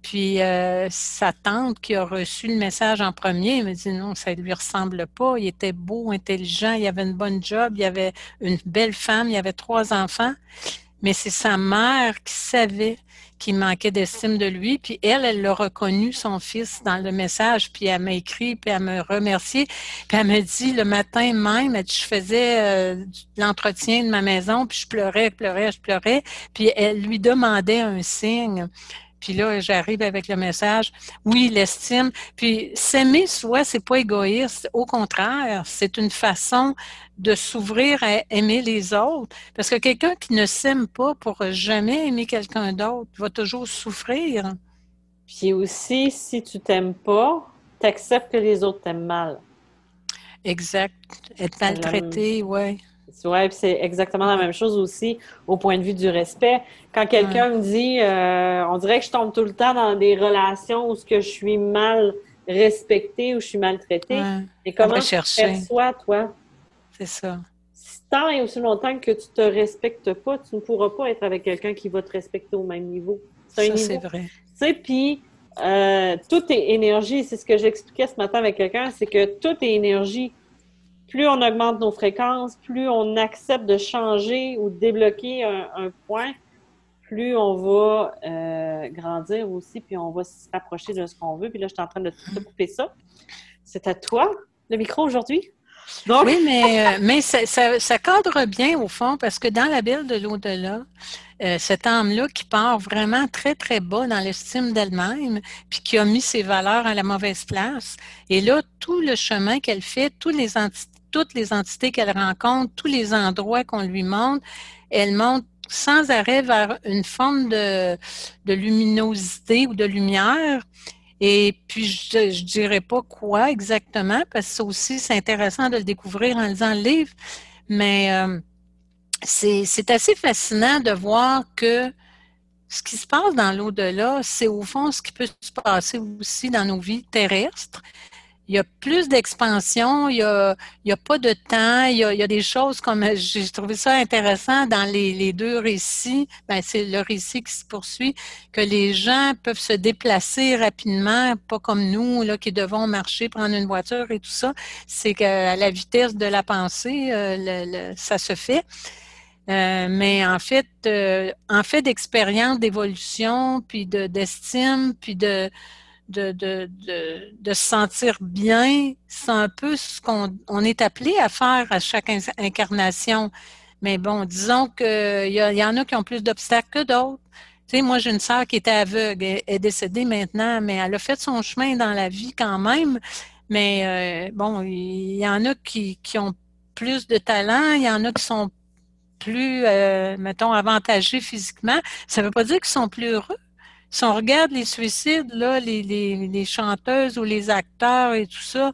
Puis euh, sa tante qui a reçu le message en premier me dit non, ça ne lui ressemble pas. Il était beau, intelligent, il avait une bonne job, il avait une belle femme, il avait trois enfants. Mais c'est sa mère qui savait qui manquait d'estime de lui. Puis elle, elle l'a reconnu, son fils, dans le message. Puis elle m'a écrit, puis elle me remercié. Puis elle me dit, le matin même, je faisais euh, l'entretien de ma maison, puis je pleurais, je pleurais, je pleurais. Puis elle lui demandait un signe. Puis là, j'arrive avec le message, oui, l'estime. Puis s'aimer soi, c'est pas égoïste. Au contraire, c'est une façon de s'ouvrir à aimer les autres. Parce que quelqu'un qui ne s'aime pas pourra jamais aimer quelqu'un d'autre, va toujours souffrir. Puis aussi, si tu t'aimes pas, tu acceptes que les autres t'aiment mal. Exact. Être maltraité, oui. Oui, c'est exactement la même chose aussi au point de vue du respect. Quand quelqu'un me dit, euh, on dirait que je tombe tout le temps dans des relations où ce que je suis mal respectée ou je suis maltraitée. Et comment tu perçois, toi? C'est ça. Si tant et aussi longtemps que tu te respectes pas, tu ne pourras pas être avec quelqu'un qui va te respecter au même niveau. C'est c'est vrai. Tu sais, puis euh, tout est énergie. C'est ce que j'expliquais ce matin avec quelqu'un, c'est que tout est énergie plus on augmente nos fréquences, plus on accepte de changer ou de débloquer un, point, plus on va euh, grandir aussi, puis on va se rapprocher de ce qu'on veut. Puis là, je suis en train de te couper ça. C'est à toi, le micro aujourd'hui? Oui, mais, euh, mais ça, cadre bien au fond parce que dans la Bible de l'au-delà, euh, cette âme-là qui part vraiment très, très bas dans l'estime d'elle-même, puis qui a mis ses valeurs à la mauvaise place. Et là, tout le chemin qu'elle fait, tous les entités toutes les entités qu'elle rencontre, tous les endroits qu'on lui montre, elle monte sans arrêt vers une forme de, luminosité ou de lumière. Et puis, je ne dirais pas quoi exactement, parce que ça aussi, c'est intéressant de le découvrir en lisant le livre, mais euh, c'est assez fascinant de voir que ce qui se passe dans l'au-delà, c'est au fond ce qui peut se passer aussi dans nos vies terrestres il y a plus d'expansion, il n'y a, pas de temps, il y a, des choses comme j'ai trouvé ça intéressant dans les, deux récits. Ben, c'est le récit qui se poursuit, que les gens peuvent se déplacer rapidement, pas comme nous là, qui devons marcher, prendre une voiture et tout ça. C'est qu'à la vitesse de la pensée, euh, ça se fait. Euh, mais en fait, euh, en fait d'expérience, d'évolution, puis d'estime, puis de de, se sentir bien, c'est un peu ce qu'on on est appelé à faire à chaque incarnation. Mais bon, disons qu'il y, y en a qui ont plus d'obstacles que d'autres. Tu sais, moi, j'ai une sœur qui était aveugle, elle est décédée maintenant, mais elle a fait son chemin dans la vie quand même. Mais euh, bon, il y en a qui, qui ont plus de talent, il y en a qui sont plus, euh, mettons, avantagés physiquement. Ça ne veut pas dire qu'ils sont plus heureux. Si on regarde les suicides, là, les, les, chanteuses ou les acteurs et tout ça,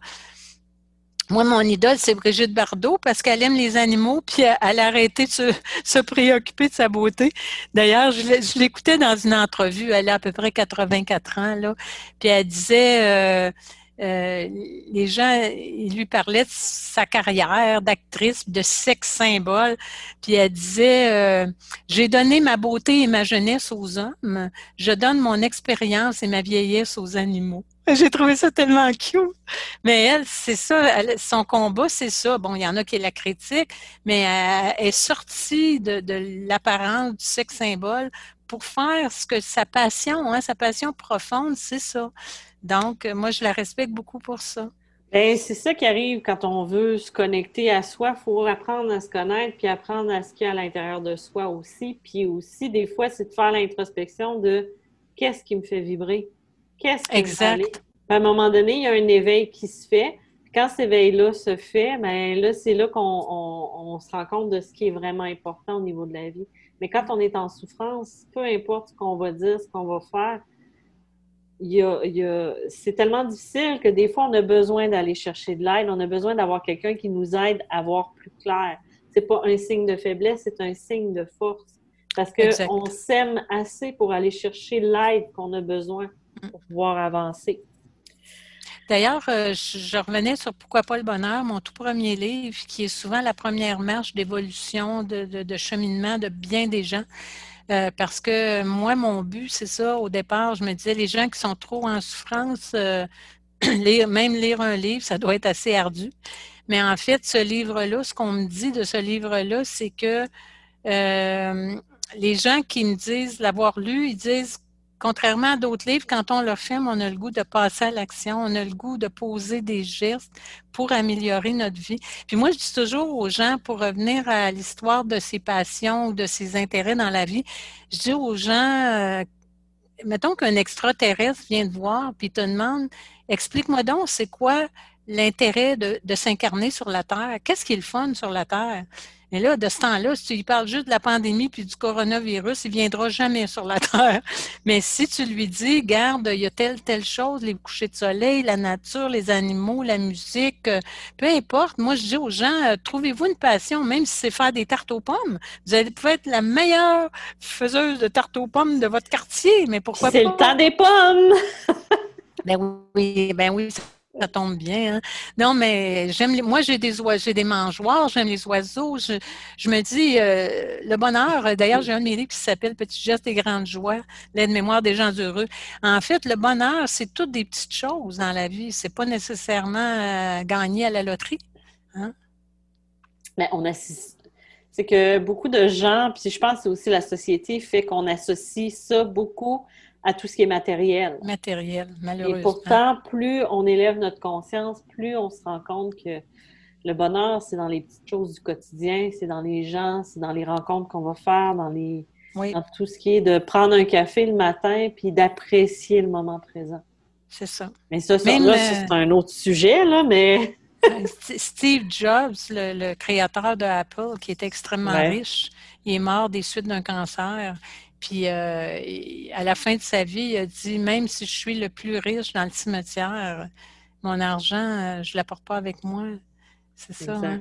moi, mon idole, c'est Brigitte Bardot parce qu'elle aime les animaux, puis elle a arrêté de (laughs) se, préoccuper de sa beauté. D'ailleurs, je l'écoutais dans une entrevue, elle a à peu près 84 ans, là, puis elle disait, euh, euh, les gens, ils lui parlaient de sa carrière d'actrice, de sexe symbole, puis elle disait euh, J'ai donné ma beauté et ma jeunesse aux hommes, je donne mon expérience et ma vieillesse aux animaux. (laughs) J'ai trouvé ça tellement cute. Mais elle, c'est ça, son combat, c'est ça. Bon, il y en a qui la critiquent, mais elle est sortie de, de l'apparence du sexe symbole pour faire ce que sa passion, hein, sa passion profonde, c'est ça. Donc, euh, moi, je la respecte beaucoup pour ça. Bien, c'est ça qui arrive quand on veut se connecter à soi. Il faut apprendre à se connaître, puis apprendre à ce qu'il y a à l'intérieur de soi aussi. Puis aussi, des fois, c'est de faire l'introspection de qu'est-ce qui me fait vibrer? Qu'est-ce qui exact. me fait À un moment donné, il y a un éveil qui se fait. Quand cet éveil-là se fait, bien là, c'est là qu'on se rend compte de ce qui est vraiment important au niveau de la vie. Mais quand on est en souffrance, peu importe ce qu'on va dire, ce qu'on va faire, c'est tellement difficile que des fois, on a besoin d'aller chercher de l'aide. On a besoin d'avoir quelqu'un qui nous aide à voir plus clair. C'est pas un signe de faiblesse, c'est un signe de force. Parce qu'on s'aime assez pour aller chercher l'aide qu'on a besoin pour pouvoir avancer. D'ailleurs, euh, je, revenais sur Pourquoi pas le bonheur, mon tout premier livre, qui est souvent la première marche d'évolution, de, cheminement de bien des gens. Euh, parce que moi, mon but, c'est ça. Au départ, je me disais, les gens qui sont trop en souffrance, euh, (clears throat) même lire un livre, ça doit être assez ardu. Mais en fait, ce livre-là, ce qu'on me dit de ce livre-là, c'est que les gens qui me disent l'avoir lu, ils disent Contrairement à d'autres livres, quand on le filme, on a le goût de passer à l'action, on a le goût de poser des gestes pour améliorer notre vie. Puis moi, je dis toujours aux gens, pour revenir à l'histoire de ses passions ou de ses intérêts dans la vie, je dis aux gens, euh, mettons qu'un extraterrestre vient te voir puis te demande, explique-moi donc, c'est quoi l'intérêt de, de s'incarner sur la Terre? Qu'est-ce qui est le fun sur la Terre? Mais là, de ce temps-là, si tu lui parles juste de la pandémie puis du coronavirus, il viendra jamais sur la (laughs) Terre. Mais si tu lui dis, garde, il y a telle, telle chose, les couchers de soleil, la nature, les animaux, la musique, euh, peu importe. Moi, je dis aux gens, euh, trouvez-vous une passion, même si c'est faire des tartes aux pommes. Vous allez pouvoir être la meilleure faiseuse de tartes aux pommes de votre quartier, mais pourquoi pas? C'est le temps des pommes! (laughs) ben oui, ben oui, ça tombe bien. Hein. Non, mais j'aime les... moi j'ai des j'ai des mangeoires, j'aime les oiseaux. Je, me dis euh, le bonheur. D'ailleurs, j'ai un de mes livres qui s'appelle Petit gestes et grandes joies, l'aide-mémoire des gens heureux. En fait, le bonheur, c'est toutes des petites choses dans la vie. C'est pas nécessairement euh, gagner à la loterie. Hein. Mais on assiste. C'est que beaucoup de gens, puis je pense que aussi la société fait qu'on associe ça beaucoup à tout ce qui est matériel. Matériel, malheureusement. Et pourtant, plus on élève notre conscience, plus on se rend compte que le bonheur, c'est dans les petites choses du quotidien, c'est dans les gens, c'est dans les rencontres qu'on va faire, dans les dans tout ce qui est de prendre un café le matin puis d'apprécier le moment présent. C'est ça. Mais ça, ça là, c'est un autre sujet, là, mais... (laughs) Steve Jobs, le, créateur de Apple, qui est extrêmement riche, il est mort des suites d'un cancer. Puis euh, à la fin de sa vie, il a dit même si je suis le plus riche dans le cimetière, mon argent, euh, je ne l'apporte pas avec moi. C'est ça. Hein?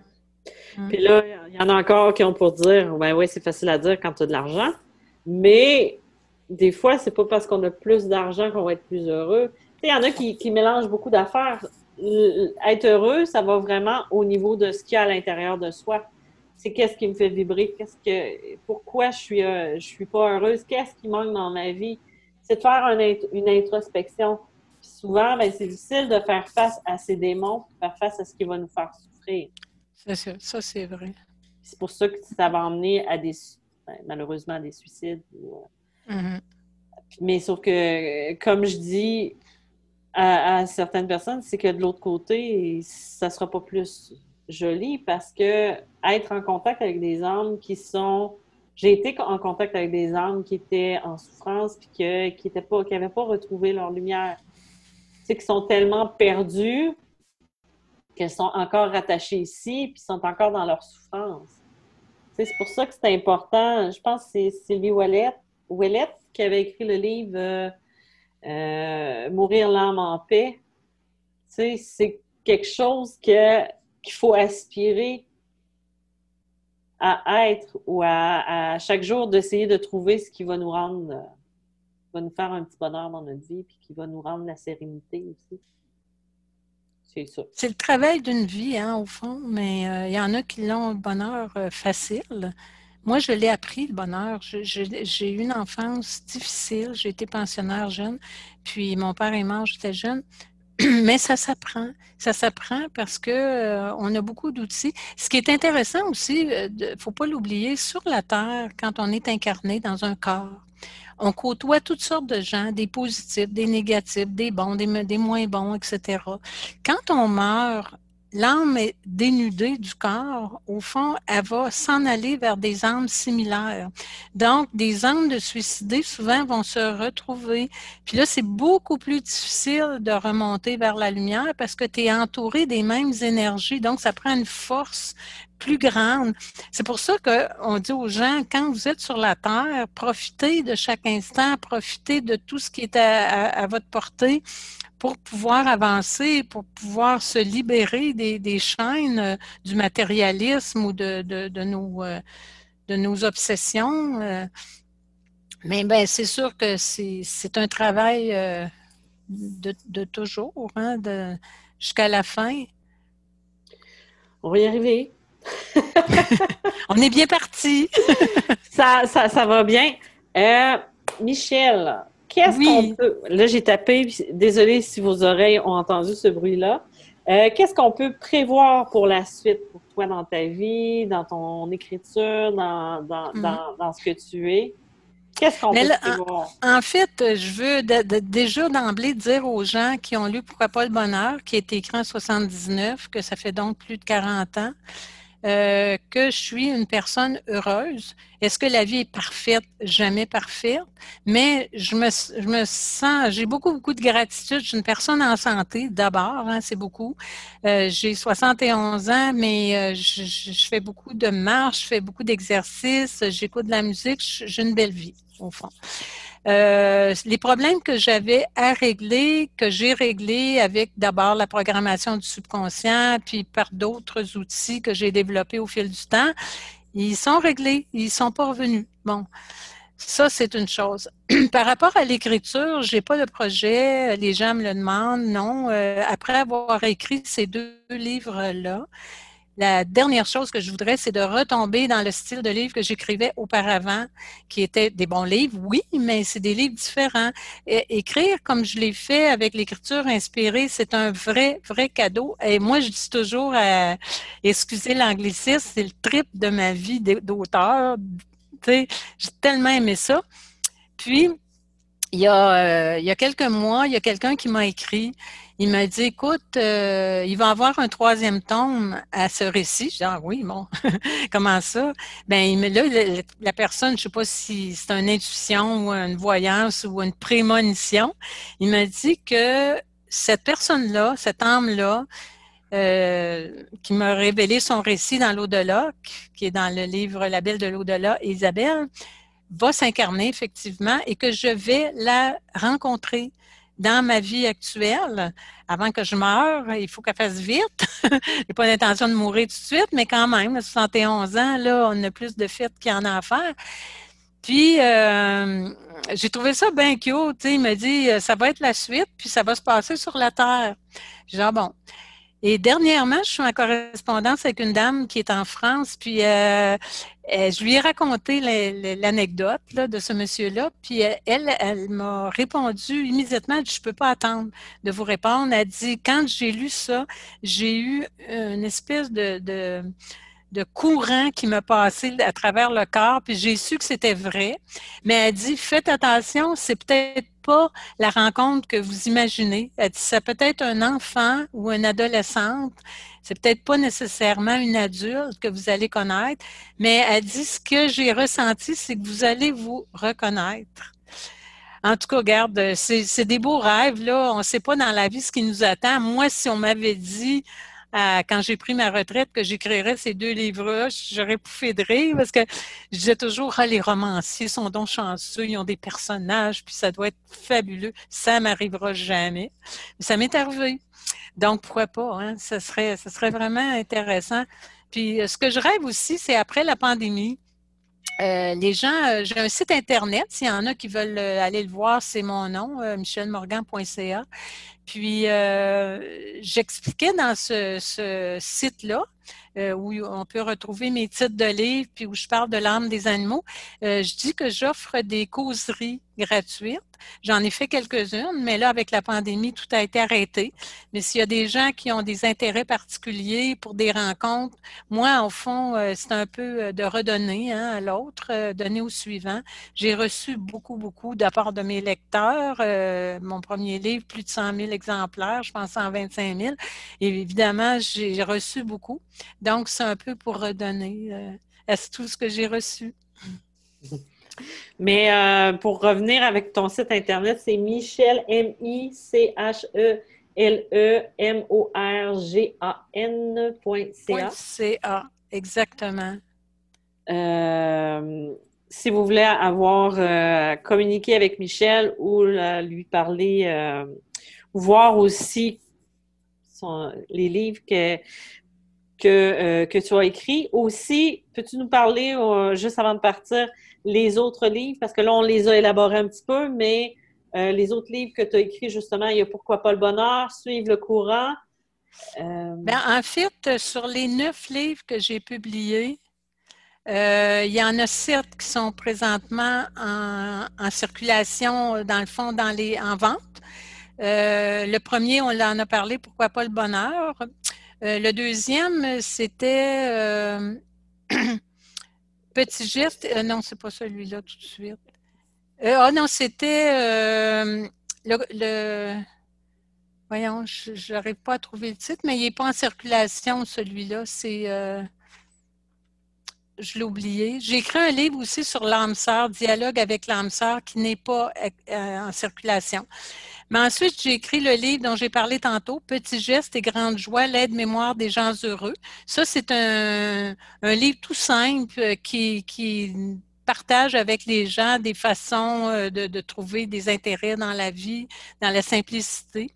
Hum. Puis là, il y en a encore qui ont pour dire ben oui, c'est facile à dire quand tu as de l'argent, mais des fois, c'est pas parce qu'on a plus d'argent qu'on va être plus heureux. Il y en a qui, qui mélangent beaucoup d'affaires. Être heureux, ça va vraiment au niveau de ce qu'il y a à l'intérieur de soi c'est qu'est-ce qui me fait vibrer, qu'est-ce que, pourquoi je suis, euh, je suis pas heureuse, qu'est-ce qui manque dans ma vie? C'est de faire une introspection. souvent, ben, c'est difficile de faire face à ces démons, de faire face à ce qui va nous faire souffrir. C'est ça, ça c'est vrai. C'est pour ça que ça va emmener à des, ben, malheureusement, à des suicides. Euh, mm-hmm. Mais sauf que, comme je dis à, à certaines personnes, c'est que de l'autre côté, ça sera pas plus joli parce que être en contact avec des âmes qui sont. J'ai été en contact avec des âmes qui étaient en souffrance puis que, qui n'avaient pas, pas retrouvé leur lumière. Tu sais, qui sont tellement perdues qu'elles sont encore rattachées ici puis sont encore dans leur souffrance. C'est pour ça que c'est important. Je pense que c'est Sylvie Ouellette, qui avait écrit le livre euh, euh, Mourir l'âme en paix. Tu sais, c'est quelque chose que qu'il faut aspirer à être ou à, chaque jour d'essayer de trouver ce qui va nous rendre, euh, va nous faire un petit bonheur dans notre vie, puis qui va nous rendre la sérénité aussi. C'est ça. C'est le travail d'une vie, hein, au fond, mais euh, il y en a qui l'ont le bonheur euh, facile. Moi, je l'ai appris, le bonheur. J'ai eu une enfance difficile. J'ai été pensionnaire jeune, puis mon père est mort, j'étais jeune. (clears throat) mais ça s'apprend. Ça s'apprend parce que euh, on a beaucoup d'outils. Ce qui est intéressant aussi, il euh, ne faut pas l'oublier, sur la Terre, quand on est incarné dans un corps, on côtoie toutes sortes de gens, des positifs, des négatifs, des bons, des, des moins bons, etc. Quand on meurt, l'âme est dénudée du corps, au fond, elle va s'en aller vers des âmes similaires. Donc, des âmes de suicidés, souvent, vont se retrouver. Puis là, c'est beaucoup plus difficile de remonter vers la lumière parce que tu es entouré des mêmes énergies. Donc, ça prend une force plus grande. C'est pour ça qu'on dit aux gens, quand vous êtes sur la Terre, profitez de chaque instant, profitez de tout ce qui est à votre portée pour pouvoir avancer, pour pouvoir se libérer des, chaînes euh, du matérialisme ou de, de, nos, euh, de nos obsessions. mais ben, c'est sûr que c'est un travail de, toujours, hein, jusqu'à la fin. On va y arriver. (laughs) On est bien parti. (laughs) ça, ça, va bien. Euh, Michel, qu'est-ce qu'on peut. Là, j'ai tapé. Désolée si vos oreilles ont entendu ce bruit-là. Euh, qu'est-ce qu'on peut prévoir pour la suite pour toi dans ta vie, dans ton écriture, dans, dans, mm. dans ce que tu es? Qu'est-ce qu'on peut prévoir? En, fait, je veux déjà d'emblée dire aux gens qui ont lu Pourquoi pas le bonheur, qui est écrit en 79, que ça fait donc plus de 40 ans, euh, que je suis une personne heureuse. Est-ce que la vie est parfaite? Jamais parfaite. Mais je me, je me sens, j'ai beaucoup, beaucoup de gratitude. Je suis une personne en santé, d'abord, hein, c'est beaucoup. Euh, j'ai 71 ans, mais euh, je, je, fais beaucoup de marches, je fais beaucoup d'exercices, j'écoute de la musique, j'ai une belle vie, au fond. Euh, les problèmes que j'avais à régler, que j'ai réglés avec d'abord la programmation du subconscient, puis par d'autres outils que j'ai développés au fil du temps, ils sont réglés, ils sont pas revenus. Bon. Ça, c'est une chose. (clears throat) Par rapport à l'écriture, j'ai pas de projet. Les gens me le demandent. Non. Euh, après avoir écrit ces deux livres-là, la dernière chose que je voudrais, c'est de retomber dans le style de livre que j'écrivais auparavant, qui étaient des bons livres, oui, mais c'est des livres différents. écrire comme je l'ai fait avec l'écriture inspirée, c'est un vrai, vrai cadeau. Et moi, je dis toujours, excusez l'anglicisme, c'est le trip de ma vie d'auteur. J'ai tellement aimé ça. Puis, euh, il y a quelques mois, il y a quelqu'un qui m'a écrit il m'a dit, écoute, euh, il va avoir un troisième tome à ce récit. Je dis, ah oui, bon, (laughs) comment ça? Ben, là, la, personne, je ne sais pas si c'est une intuition ou une voyance ou une prémonition, il m'a dit que cette personne-là, cette âme-là, euh, qui m'a révélé son récit dans l'au-delà, qui est dans le livre La Belle de l'au-delà, Isabelle, va s'incarner effectivement et que je vais la rencontrer dans ma vie actuelle, avant que je meure, il faut qu'elle fasse vite. (laughs) J'ai pas l'intention de mourir tout de suite, mais quand même, à 71 ans, là, on a plus de fêtes qu'il y en a à faire. Puis, euh, j'ai trouvé ça bien cute. Il m'a dit, ça va être la suite, puis ça va se passer sur la Terre. J'ai dit, ah bon. Et dernièrement, je suis en correspondance avec une dame qui est en France, puis euh, je lui ai raconté l'anecdote de ce monsieur-là, puis euh, elle, elle m'a répondu immédiatement, je ne peux pas attendre de vous répondre. Elle dit, quand j'ai lu ça, j'ai eu une espèce de, de de courant qui me passait à travers le corps, puis j'ai su que c'était vrai. Mais elle dit, faites attention, c'est peut-être pas la rencontre que vous imaginez. Elle dit, c'est peut-être un enfant ou une adolescente, c'est peut-être pas nécessairement une adulte que vous allez connaître, mais elle dit, ce que j'ai ressenti, c'est que vous allez vous reconnaître. En tout cas, regarde, c'est des beaux rêves, là. On ne sait pas dans la vie ce qui nous attend. Moi, si on m'avait dit, quand j'ai pris ma retraite que j'écrirais ces deux livres-là, j'aurais pouffé de rire parce que je disais toujours, ah, les romanciers sont donc chanceux, ils ont des personnages, puis ça doit être fabuleux. Ça m'arrivera jamais. Mais ça m'est arrivé. Donc, pourquoi pas? Hein? Ça, serait, serait vraiment intéressant. Puis, euh, ce que je rêve aussi, c'est après la pandémie, euh, les gens, euh, j'ai un site internet, s'il y en a qui veulent aller le voir, c'est mon nom, michelmorgan.ca. Puis, j'expliquais dans ce site-là euh, où on peut retrouver mes titres de livres, puis où je parle de l'âme des animaux. Euh, je dis que j'offre des causeries gratuites. J'en ai fait quelques-unes, mais là, avec la pandémie, tout a été arrêté. Mais s'il y a des gens qui ont des intérêts particuliers pour des rencontres, moi, au fond, euh, c'est un peu de redonner hein, à l'autre, donner au suivant. J'ai reçu beaucoup, beaucoup de part de mes lecteurs. mon premier livre, plus de 100 000 exemplaires, je pense 125 000. Et évidemment, j'ai reçu beaucoup. Donc, c'est un peu pour redonner euh, à tout ce que j'ai reçu. Mais euh, pour revenir avec ton site Internet, c'est Michel, M-I-C-H-E-L-E-M-O-R-G-A-N.ca. C-A, exactement. Euh, si vous voulez avoir communiqué avec Michel ou lui parler, voir aussi les livres que que, que tu as écrits. Aussi, peux-tu nous parler, juste avant de partir, les autres livres? Parce que là, on les a élaborés un petit peu, mais les autres livres que tu as écrits, justement, il y a Pourquoi pas le bonheur, Suivre le courant. Ben, en fait, sur les neuf livres que j'ai publiés, euh, il y en a sept qui sont présentement en, circulation, dans le fond, dans les, en vente. Euh, le premier, on en a parlé, pourquoi pas le bonheur? Euh, le deuxième, c'était (clears throat) Petit geste. non, c'est pas celui-là tout de suite. Ah non, c'était le, Voyons, je n'arrive pas à trouver le titre, mais il n'est pas en circulation, celui-là. C'est je l'ai oublié. J'ai écrit un livre aussi sur l'âme Dialogue avec l'âme sœur, qui n'est pas euh, en circulation. Mais ensuite, j'ai écrit le livre dont j'ai parlé tantôt, Petits gestes et grandes joies, l'aide-mémoire des gens heureux. Ça, c'est un, livre tout simple euh, qui, qui partage avec les gens des façons euh, de, de, trouver des intérêts dans la vie, dans la simplicité.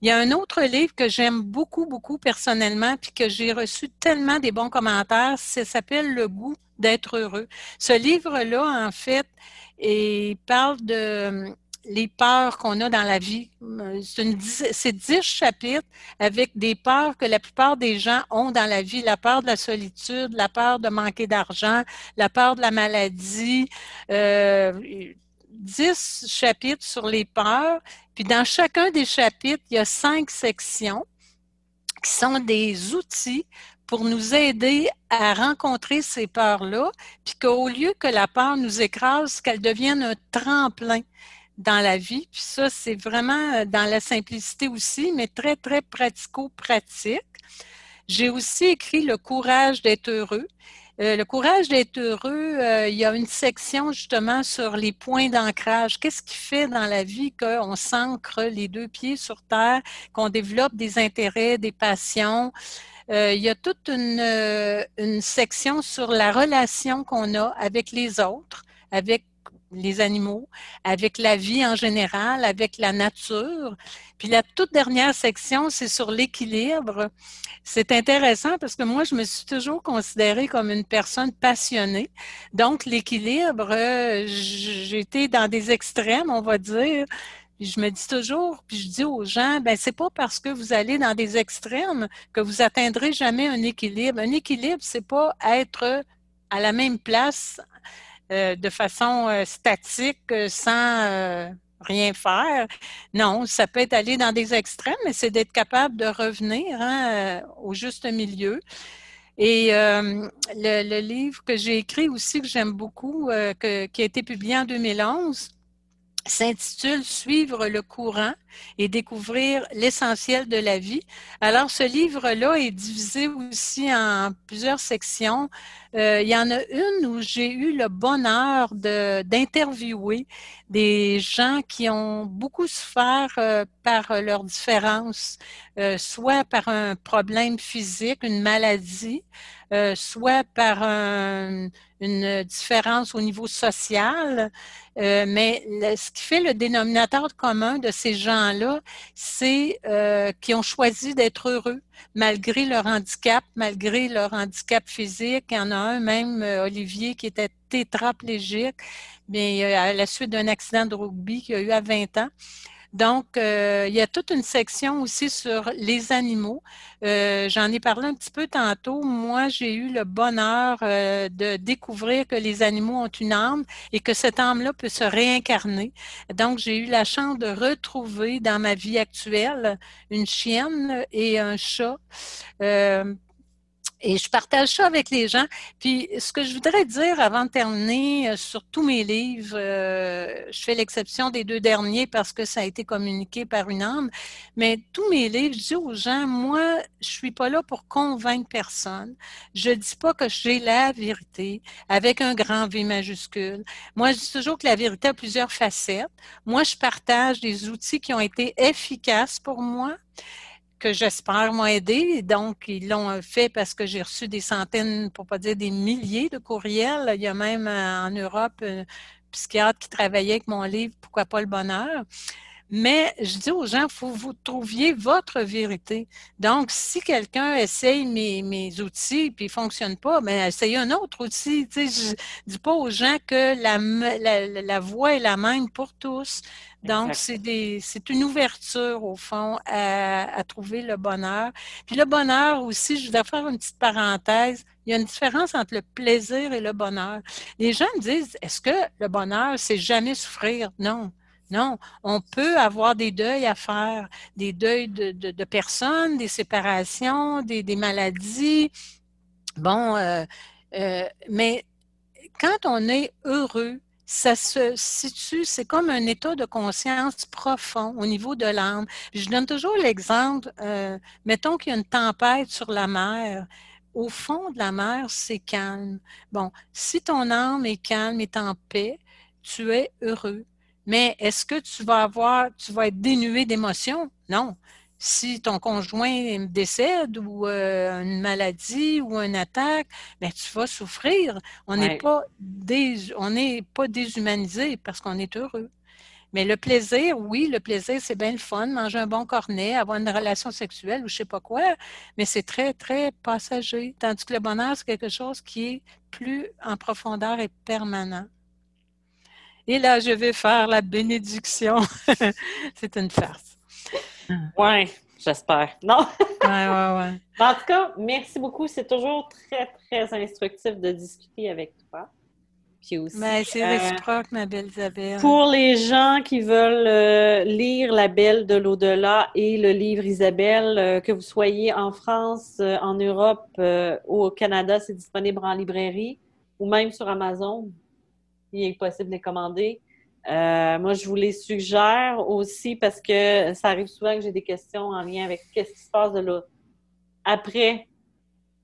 Il y a un autre livre que j'aime beaucoup, beaucoup personnellement, puis que j'ai reçu tellement des bons commentaires, ça s'appelle Le goût d'être heureux. Ce livre-là, en fait, il parle de les peurs qu'on a dans la vie. C'est dix chapitres avec des peurs que la plupart des gens ont dans la vie. La peur de la solitude, la peur de manquer d'argent, la peur de la maladie. Euh, dix chapitres sur les peurs, puis dans chacun des chapitres, il y a cinq sections qui sont des outils pour nous aider à rencontrer ces peurs-là, puis qu'au lieu que la peur nous écrase, qu'elle devienne un tremplin dans la vie. Puis ça, c'est vraiment euh, dans la simplicité aussi, mais très, très pratico-pratique. J'ai aussi écrit Le courage d'être heureux. Euh, le courage d'être heureux, euh, il y a une section justement sur les points d'ancrage. Qu'est-ce qui fait dans la vie qu'on s'ancre les deux pieds sur terre, qu'on développe des intérêts, des passions? Il y a toute une, une section sur la relation qu'on a avec les autres, avec les animaux, avec la vie en général, avec la nature. Puis la toute dernière section, c'est sur l'équilibre. C'est intéressant parce que moi, je me suis toujours considérée comme une personne passionnée. Donc, l'équilibre, euh, j'étais dans des extrêmes, on va dire. Puis je me dis toujours, puis je dis aux gens, ben c'est pas parce que vous allez dans des extrêmes que vous atteindrez jamais un équilibre. Un équilibre, c'est pas être à la même place euh, de façon euh, statique, euh, sans rien faire. Non, ça peut être aller dans des extrêmes, mais c'est d'être capable de revenir hein, au juste milieu. Et le, livre que j'ai écrit aussi, que j'aime beaucoup, qui a été publié en 2011, s'intitule Suivre le courant et découvrir l'essentiel de la vie. Alors, ce livre-là est divisé aussi en plusieurs sections. Euh, il y en a une où j'ai eu le bonheur d'interviewer des gens qui ont beaucoup souffert euh, par leurs différences, euh, soit par un problème physique, une maladie, soit par un, une différence au niveau social, mais ce qui fait le dénominateur commun de ces c'est euh, qu'ils ont choisi d'être heureux malgré leur handicap, malgré leur handicap physique. Il y en a un même, euh, Olivier, qui était tétraplégique, mais à la suite d'un accident de rugby qu'il a eu à 20 ans. Donc, euh, il y a toute une section aussi sur les animaux. Euh, j'en ai parlé un petit peu tantôt. Moi, j'ai eu le bonheur euh, de découvrir que les animaux ont une âme et que cette âme-là peut se réincarner. Donc, j'ai eu la chance de retrouver dans ma vie actuelle une chienne et un chat. Et je partage ça avec les gens. Puis, ce que je voudrais dire avant de terminer euh, sur tous mes livres, euh, je fais l'exception des deux derniers parce que ça a été communiqué par une âme, mais tous mes livres, je dis aux gens, moi, je suis pas là pour convaincre personne. Je dis pas que j'ai la vérité avec un grand V majuscule. Moi, je dis toujours que la vérité a plusieurs facettes. Moi, je partage des outils qui ont été efficaces pour moi que j'espère m'ont aidé. Donc, ils l'ont fait parce que j'ai reçu des centaines, pour pas dire des milliers de courriels. Il y a même euh, en Europe un psychiatre qui travaillait avec mon livre Pourquoi pas le bonheur? Mais je dis aux gens, il faut que vous trouviez votre vérité. Donc, si quelqu'un essaye mes, mes outils puis ne fonctionne pas, mais ben, essayez un autre outil. Tu sais, je ne dis pas aux gens que la, la, la voie est la même pour tous. Donc, c'est une ouverture, au fond, à, à, trouver le bonheur. Puis le bonheur aussi, je voudrais faire une petite parenthèse. Il y a une différence entre le plaisir et le bonheur. Les gens me disent, est-ce que le bonheur, c'est jamais souffrir? Non. Non, on peut avoir des deuils à faire, des deuils de, personnes, des séparations, des, des maladies. Bon, euh, euh, mais quand on est heureux, ça se situe, c'est comme un état de conscience profond au niveau de l'âme. Je donne toujours l'exemple, euh, mettons qu'il y a une tempête sur la mer. Au fond de la mer, c'est calme. Bon, si ton âme est calme, est en paix, tu es heureux. Mais est-ce que tu vas avoir, tu vas être dénué d'émotions? Non. Si ton conjoint décède ou euh, une maladie ou une attaque, ben tu vas souffrir. On n'est pas on n'est pas déshumanisé parce qu'on est heureux. Mais le plaisir, oui, le plaisir, c'est bien le fun, manger un bon cornet, avoir une relation sexuelle ou je sais pas quoi, mais c'est très, très passager. Tandis que le bonheur, c'est quelque chose qui est plus en profondeur et permanent. Et là, je vais faire la bénédiction. (laughs) c'est une farce. Oui, j'espère. Non? ouais, ouais, ouais. (laughs) En tout cas, merci beaucoup. C'est toujours très, très instructif de discuter avec toi. Puis aussi. Mais c'est euh, réciproque, ma belle Isabelle. Pour les gens qui veulent euh, lire La Belle de l'au-delà et le livre Isabelle, euh, que vous soyez en France, en Europe ou au Canada, c'est disponible en librairie ou même sur Amazon il est possible de les commander. Euh, moi, je vous les suggère aussi parce que ça arrive souvent que j'ai des questions en lien avec qu'est-ce qui se passe de là. Après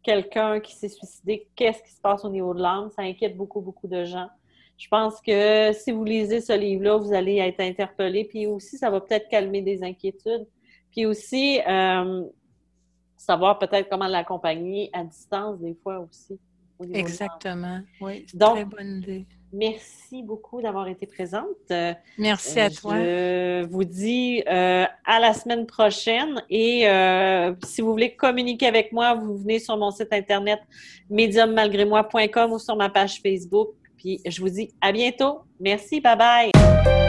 quelqu'un qui s'est suicidé, qu'est-ce qui se passe au niveau de l'âme? Ça inquiète beaucoup, beaucoup de gens. Je pense que si vous lisez ce livre-là, vous allez être interpellé. Puis aussi, ça va peut-être calmer des inquiétudes. Puis aussi, euh, savoir peut-être comment l'accompagner à distance des fois aussi. Exactement. Oui, c'est très bonne idée. Merci beaucoup d'avoir été présente. Merci à toi. Je vous dis euh, à la semaine prochaine et euh, si vous voulez communiquer avec moi, vous venez sur mon site internet mediummalgrémoi.com ou sur ma page Facebook. Puis je vous dis à bientôt. Merci, bye bye.